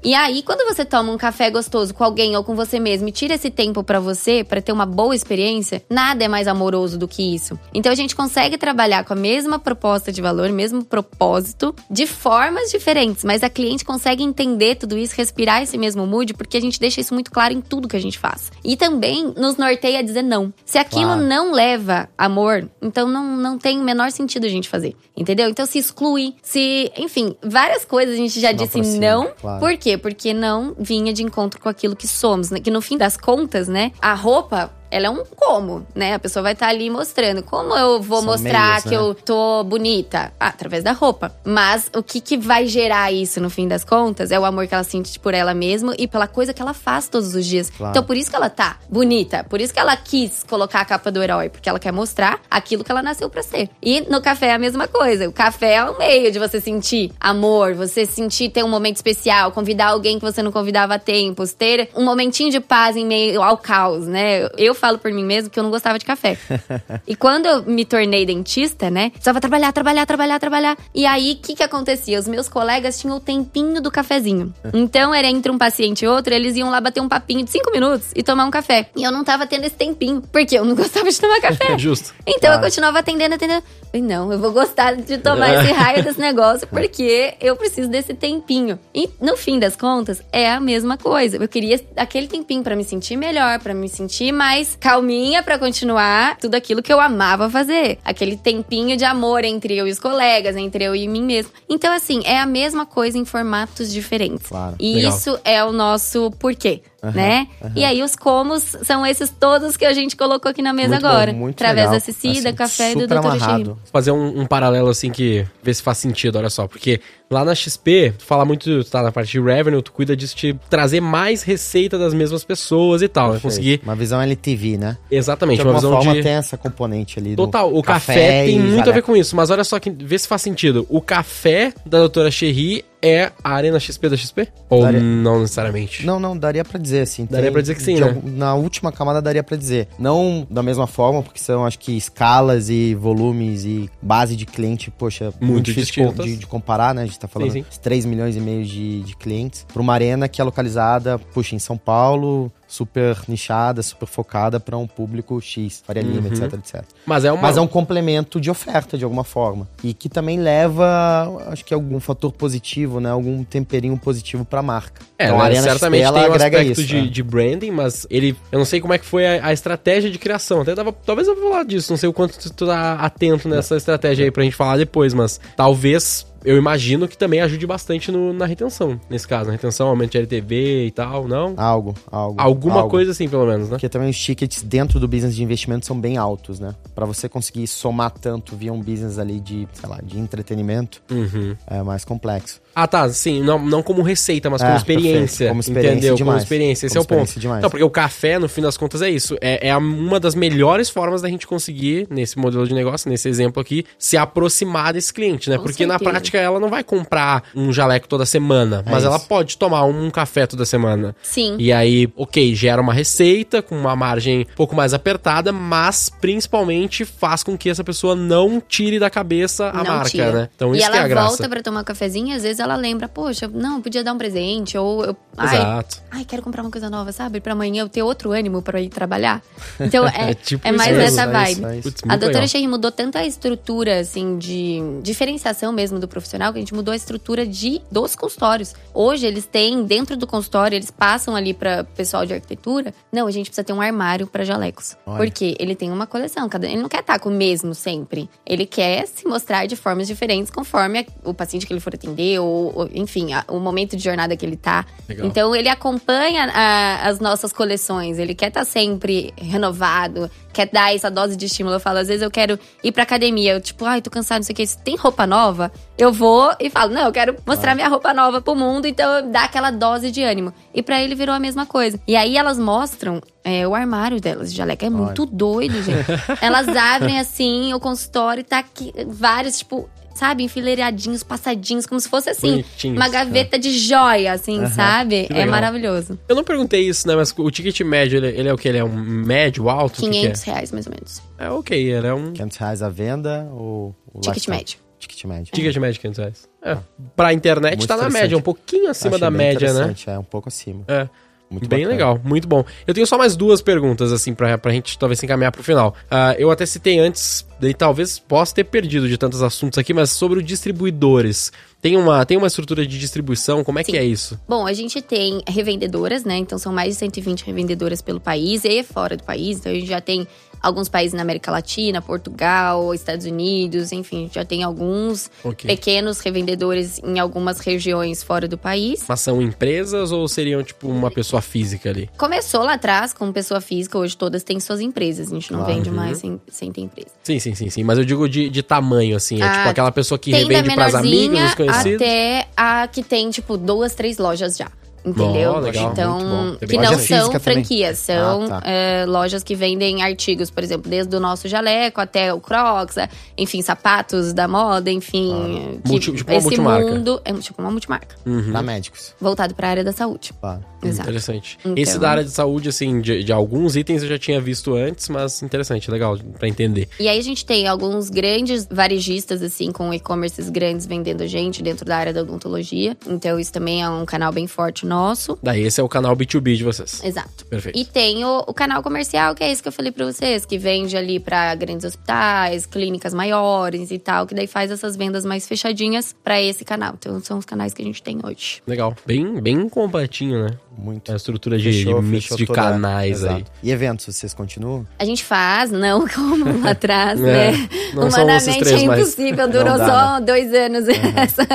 E aí, quando você toma um café gostoso com alguém ou com você mesmo e tira esse tempo para você, para ter uma boa experiência, nada é mais amoroso do que isso. Então a gente consegue trabalhar com a mesma proposta de valor, mesmo propósito, de formas diferentes, mas a cliente consegue entender tudo isso, respirar esse mesmo mood, porque a gente deixa isso muito claro em tudo que a gente faz. E também nos norteia a dizer não. Se aquilo Claro. não leva amor, então não, não tem o menor sentido a gente fazer. Entendeu? Então se exclui, se. Enfim, várias coisas a gente já Não disse não. claro. Por quê? Porque não vinha de encontro com aquilo que somos, né? Que no fim das contas, né? A roupa. Ela é um como, né? A pessoa vai estar ali mostrando. Como eu vou São mostrar meios, que né? eu tô bonita? Ah, através da roupa. Mas o que, que vai gerar isso no fim das contas é o amor que ela sente por ela mesma e pela coisa que ela faz todos os dias. Claro. Então por isso que ela tá bonita. Por isso que ela quis colocar a capa do herói. Porque ela quer mostrar aquilo que ela nasceu pra ser. E no café é a mesma coisa. O café é um meio de você sentir amor, você sentir ter um momento especial, convidar alguém que você não convidava há tempos, ter um momentinho de paz em meio ao caos, né? Eu falo por mim mesmo que eu não gostava de café. e quando eu me tornei dentista, né? Precisava trabalhar, trabalhar, trabalhar, trabalhar. E aí, o que que acontecia? Os meus colegas tinham o tempinho do cafezinho. Então, era entre um paciente e outro, eles iam lá bater um papinho de cinco minutos e tomar um café. E eu não tava tendo esse tempinho, porque eu não gostava de tomar café. Justo. Então eu Claro. continuava atendendo, atendendo. Falei, não, eu vou gostar de tomar esse raio desse negócio, porque eu preciso desse tempinho. E no fim das contas, é a mesma coisa. Eu queria aquele tempinho pra me sentir melhor, pra me sentir mais calminha pra continuar tudo aquilo que eu amava fazer. Aquele tempinho de amor entre eu e os colegas, entre eu e mim mesmo. Então, assim, é a mesma coisa em formatos diferentes. Claro. E Legal. isso é o nosso porquê. Aham, né? aham. E aí os comos são esses todos que a gente colocou aqui na mesa Muito bom, agora. muito através legal. da Cici, da Assim, Café e do Dr. Amarrado. fazer um, um paralelo assim que vê se faz sentido, olha só. Porque lá na XP, tu fala muito, tu tá na parte de revenue, tu cuida disso de trazer mais receita das mesmas pessoas e tal. né? Conseguir. Uma visão LTV, né? Exatamente, de uma visão forma de. tem essa componente ali. do Total, o café, tem e muito a ver com isso, mas olha só que vê se faz sentido. O café da doutora Cherry é a Arena XP da XP? Ou Daria- não necessariamente? Não, não, daria pra dizer, assim. Daria tem- pra dizer que sim, né? algum- Na última camada daria pra dizer. Não da mesma forma, porque são, acho que, escalas e volumes e base de cliente, poxa, muito, Muito difícil de, de, comparar, né? A gente tá falando Sim, sim. de 3 milhões e meio de, de clientes. Pra uma arena que é localizada, puxa, em São Paulo, super nichada, super focada pra um público X, Faria Lima, Uhum. etc, etc. Mas é uma. Mas é um complemento de oferta, de alguma forma. E que também leva, acho que algum fator positivo, né? Algum temperinho positivo pra marca. É, Então, a né, Arena certamente XP, tem um aspecto isso, de, né? de branding, mas ele. Eu não sei como é que foi a, a estratégia de criação. Até dava, talvez eu vou falar disso, não sei o quanto tu tá atento nessa estratégia aí pra gente falar depois, mas talvez. Eu imagino que também ajude bastante no- na retenção, nesse caso. Na retenção, aumento de LTV e tal, não? Algo, algo. Alguma algo. coisa assim, pelo menos, né? Porque também os tickets dentro do business de investimento são bem altos, né? Pra você conseguir somar tanto via um business ali de, sei lá, de entretenimento, Uhum. é mais complexo. Ah, tá, sim, não, não como receita, mas É, como perfeito. experiência. Como experiência entendeu? Como demais. experiência, esse Como é o ponto. demais. Não, porque o café, no fim das contas, é isso. É, é uma das melhores formas da gente conseguir, nesse modelo de negócio, nesse exemplo aqui, se aproximar desse cliente, né? Com porque na certeza. Prática ela não vai comprar um jaleco toda semana, É mas ela isso. pode tomar um café toda semana. Sim. E aí, ok, gera uma receita com uma margem um pouco mais apertada, mas principalmente faz com que essa pessoa não tire da cabeça a não marca, tira. né? Então e isso ela que é a graça. volta pra tomar um cafezinho e às vezes ela lembra, poxa, não, eu podia dar um presente, ou eu. Ai, Exato. ai, quero comprar uma coisa nova, sabe? Pra amanhã eu ter outro ânimo pra ir trabalhar. Então é, É tipo é mais isso nessa mesmo, é vibe. isso, é isso. Putz, A doutora legal. Sherry mudou tanto a estrutura, assim, de diferenciação mesmo do profissional, que a gente mudou a estrutura de, dos consultórios. Hoje, eles têm, dentro do consultório, eles passam ali pra pessoal de arquitetura. Não, a gente precisa ter um armário pra jalecos. Olha. Porque ele tem uma coleção, cada, ele não quer estar com o mesmo sempre. Ele quer se mostrar de formas diferentes conforme o paciente que ele for atender, ou, ou, enfim, a- o momento de jornada que ele tá. Legal. Então, ele acompanha a- as nossas coleções, ele quer estar sempre renovado, quer dar essa dose de estímulo. Eu falo, às vezes eu quero ir pra academia, eu tipo, ai, tô cansado, não sei o que, se tem roupa nova, eu vou e falo, não, eu quero mostrar minha roupa nova pro mundo, então dá aquela dose de ânimo. E pra ele virou a mesma coisa. E aí elas mostram é, o armário delas de jaleco. É muito doido, gente. elas abrem assim o consultório e tá aqui vários, tipo. Sabe, enfileiradinhos, passadinhos, como se fosse assim, Bonitinhos, uma gaveta de joia, assim, sabe? Que É maravilhoso. Eu não perguntei isso, né? Mas o ticket médio, ele, ele é o que? Ele é um médio, alto? O que que 500 reais, mais ou menos. é? É ok, ele é um... 500 reais a venda ou o Ticket lifestyle? médio. Ticket médio. Ticket médio 500 reais. É. Pra internet Muito tá na média, um pouquinho acima Achei da bem média, né? É, um pouco acima. É. Muito Bem bacana. legal, muito bom. Eu tenho só mais duas perguntas, assim, pra, pra gente talvez se encaminhar pro final. Ah, eu até citei antes, daí talvez possa ter perdido de tantos assuntos aqui, mas sobre os distribuidores. Tem uma, tem uma estrutura de distribuição, como é que Sim. é isso? Bom, a gente tem revendedoras, né? Então são mais de 120 revendedoras pelo país e fora do país. Então a gente já tem alguns países na América Latina, Portugal, Estados Unidos, enfim, a gente já tem alguns Ok. pequenos revendedores em algumas regiões fora do país. Mas são empresas ou seriam, tipo, uma pessoa física ali? Começou lá atrás como pessoa física, hoje todas têm suas empresas. A gente não Claro. vende Uhum. mais sem, sem ter empresa. Sim, sim, sim, sim. Mas eu digo de, de tamanho, assim. É Ah, tipo aquela pessoa que revende pras amigos, menorzinha desconhecidos. até a que tem, tipo, duas, três lojas já. Entendeu? Ó, legal, então, bom. que não loja são física também? franquias, são Ah, tá. é, lojas que vendem artigos, por exemplo, desde o nosso jaleco até o Crocs, é, enfim, sapatos da moda, enfim. que Multi- tipo uma esse multimarca. mundo é tipo uma multimarca, Uhum. Pra médicos. voltado para a área da saúde. Claro. Exato. Interessante. Então- Esse da área de saúde, assim, de, de alguns itens eu já tinha visto antes, mas interessante, legal pra entender. E aí a gente tem alguns grandes varejistas, assim, com e-commerces grandes vendendo a gente dentro da área da odontologia. Então, isso também é um canal bem forte nosso. Daí esse é o canal B2B de vocês. Exato. Perfeito. E tem o, o canal comercial, que é isso que eu falei pra vocês, que vende ali pra grandes hospitais, clínicas maiores e tal, que daí faz essas vendas mais fechadinhas pra esse canal. Então são os canais que a gente tem hoje. Legal. Bem, bem completinho, né? Muito. A estrutura de, de mix fechou de canais aí. E eventos, vocês continuam? A gente faz, não como lá atrás, É, né? Humanamente três é impossível, durou dá, só dois anos essa,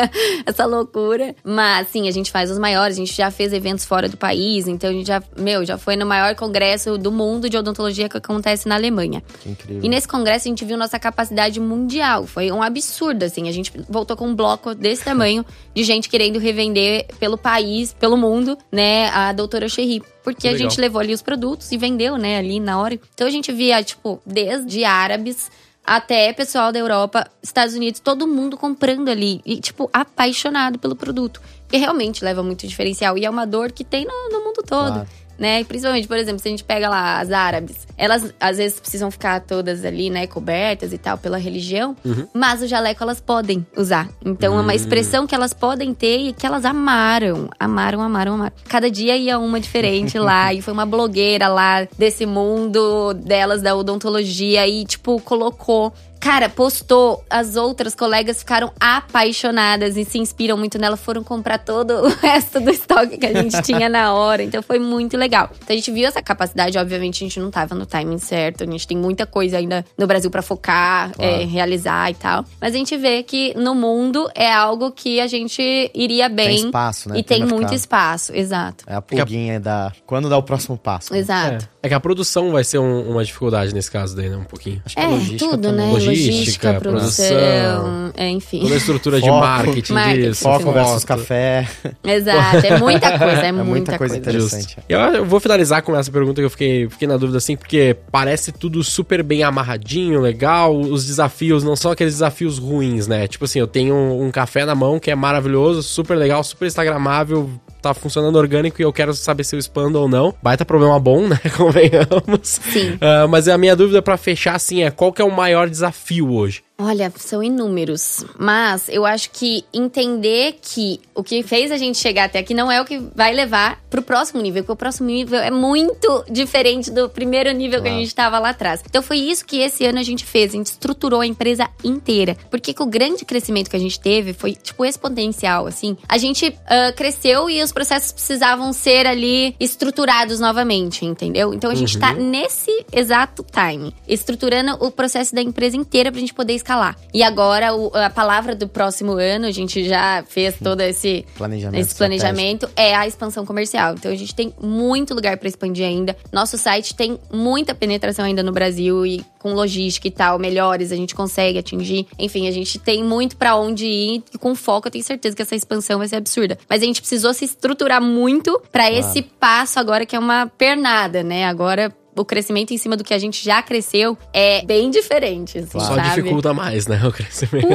essa loucura. Mas sim, a gente faz os maiores, a gente já fez eventos fora do país, então a gente já, meu, já foi no maior congresso do mundo de odontologia que acontece na Alemanha. Que incrível. E nesse congresso a gente viu nossa capacidade mundial. Foi um absurdo, assim. A gente voltou com um bloco desse tamanho de gente querendo revender pelo país, pelo mundo, né, a doutora Cherry. Porque Que a legal. gente levou ali os produtos e vendeu, né, ali na hora. Então a gente via, tipo, desde árabes até pessoal da Europa, Estados Unidos, todo mundo comprando ali. E, tipo, apaixonado pelo produto. Que realmente leva muito diferencial. E é uma dor que tem no, no mundo todo Claro. Né? E principalmente, por exemplo, se a gente pega lá as árabes, elas às vezes precisam ficar todas ali, né, cobertas e tal pela religião, mas o jaleco elas podem usar. Então é uma expressão que elas podem ter e que elas amaram, amaram, amaram, amaram. Cada dia ia uma diferente lá e foi uma blogueira lá desse mundo delas da odontologia e tipo colocou Cara, postou, as outras colegas ficaram apaixonadas e se inspiram muito nela, foram comprar todo o resto do estoque que a gente tinha na hora. Então foi muito legal. Então a gente viu essa capacidade, obviamente a gente não tava no timing certo, a gente tem muita coisa ainda no Brasil pra focar, é, realizar e tal. Mas a gente vê que no mundo é algo que a gente iria bem. Tem espaço, né? E tem no muito espaço, exato. É a pulguinha da. Quando dá o próximo passo. né? Exato. É. É que a produção vai ser um- uma dificuldade nesse caso daí, né? Um pouquinho. Acho que a É, logística tudo, também. né? Logística, produção, produção. é, enfim. Toda a estrutura de marketing, Marketing. disso. Foco versus foto. café. Exato, é muita coisa, é, É muita, muita coisa coisa. interessante. Eu, eu vou finalizar com essa pergunta que eu fiquei, fiquei na dúvida assim, porque parece tudo super bem amarradinho, legal. Os desafios não são aqueles desafios ruins, né? Tipo assim, eu tenho um, um café na mão que é maravilhoso, super legal, super instagramável, tá funcionando orgânico e eu quero saber se eu expando ou não. Baita problema bom, né? Convenhamos. Sim. Ah, mas a minha dúvida pra fechar assim é qual que é o maior desafio hoje? Olha, são inúmeros. Mas eu acho que entender que o que fez a gente chegar até aqui não é o que vai levar pro próximo nível, porque o próximo nível é muito diferente do primeiro nível que a Claro. gente tava lá atrás. Então foi isso que esse ano a gente fez, a gente estruturou a empresa inteira. Porque o grande crescimento que a gente teve foi, tipo, exponencial, assim. A gente ah, cresceu e os processos precisavam ser ali estruturados novamente, entendeu? Então a gente tá nesse exato time, estruturando o processo da empresa inteira pra gente poder escalar. E agora, o- a palavra do próximo ano, a gente já fez todo esse Planejamento. esse planejamento é a expansão comercial. Então a gente tem muito lugar para expandir ainda. Nosso site tem muita penetração ainda no Brasil e com logística e tal, melhores a gente consegue atingir. Enfim, a gente tem muito para onde ir e com foco eu tenho certeza que essa expansão vai ser absurda. Mas a gente precisou se estruturar muito para esse passo agora que é uma pernada, né? Agora o crescimento em cima do que a gente já cresceu é bem diferente, assim, Só sabe? dificulta mais, né? O crescimento.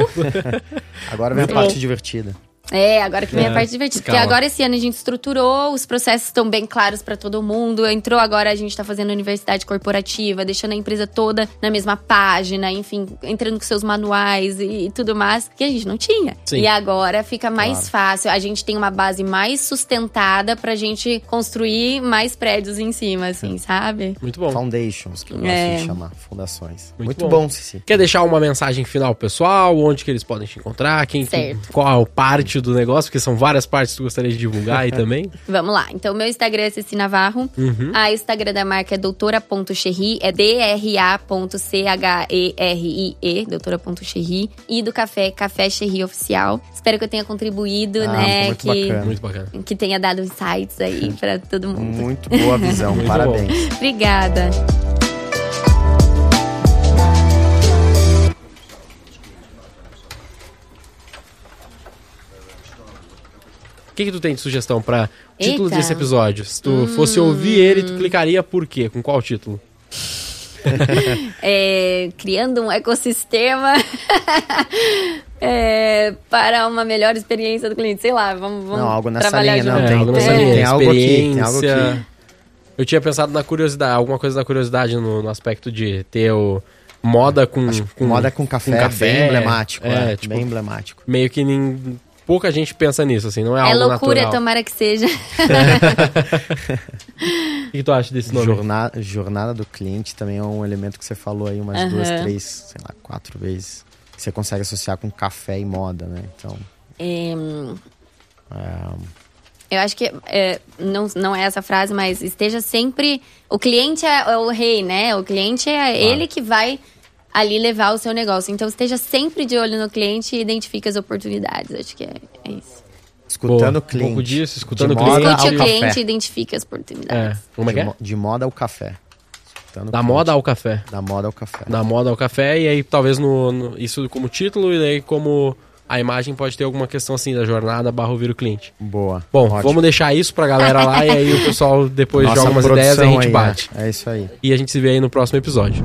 Agora vem a parte bom. divertida. É, agora que vem É, a parte divertida. calma. Porque agora esse ano a gente estruturou, os processos estão bem claros pra todo mundo. Entrou agora, a gente tá fazendo universidade corporativa, deixando a empresa toda na mesma página, enfim, entrando com seus manuais e, e tudo mais, que a gente não tinha. Sim. E agora fica mais Claro. fácil. A gente tem uma base mais sustentada pra gente construir mais prédios em cima, assim, sabe? Muito bom. Foundations, que eu gosto É. de chamar. Fundações. Muito Muito, bom. bom, Cici. Quer deixar uma mensagem final pro pessoal? Onde que eles podem te encontrar? Quem, que- Certo. qual parte do negócio? Porque são várias partes que tu gostaria de divulgar aí também. Vamos lá. Então, meu Instagram é Ceci Navarro. Uhum. A Instagram da marca é doutora.cherry, é D-R-A.C-H-E-R-I-E, doutora.cherry. E do café, Café Cherry Oficial. Espero que eu tenha contribuído, Ah, né? muito que, bacana. Muito bacana. que tenha dado insights aí pra todo mundo. Muito boa visão, Muito parabéns. Obrigada. Que, que tu tem de sugestão pra título Eita. Hum. desse episódio? Se tu fosse ouvir ele, tu clicaria por quê? Com qual título? É, criando um ecossistema é, para uma melhor experiência do cliente. Sei lá, vamos, vamos Não, algo nessa trabalhar linha, não, junto. É, tem- algo nessa linha. tem algo aqui, tem algo Experiência. aqui. Eu tinha pensado na curiosidade, alguma coisa da curiosidade no, no aspecto de ter o moda com, com Moda com café, bem emblemático. É, É, tipo, bem emblemático. meio que nem, pouca gente pensa nisso, assim, não é, É algo loucura, natural. tomara que seja. O que tu acha desse nome? Jornada, jornada do cliente também é um elemento que você falou aí umas Aham. duas, três, sei lá, quatro vezes. Que você consegue associar com café e moda, né? Então, É, é, Eu acho que é, não, não é essa frase, mas esteja sempre. O cliente é, é o rei, né? O cliente é ele que vai ali levar o seu negócio. Então esteja sempre de olho no cliente e identifique as oportunidades. Acho que é, é isso. escutando Pô, o cliente. um pouco disso, escutando de o cliente. moda Escute o café. cliente e identifique as É, oportunidades. como é que de, é? de moda ao café. Escutando Da moda ao café. Da moda ao café. Da moda ao café, e aí talvez no, no- isso como título, e daí como a imagem pode ter alguma questão assim da jornada barra ouvir o cliente. Boa. Bom, Ótimo. vamos deixar isso pra galera lá e aí o pessoal depois Nossa joga umas ideias e a gente aí, bate. né? É isso aí. E a gente se vê aí no próximo episódio.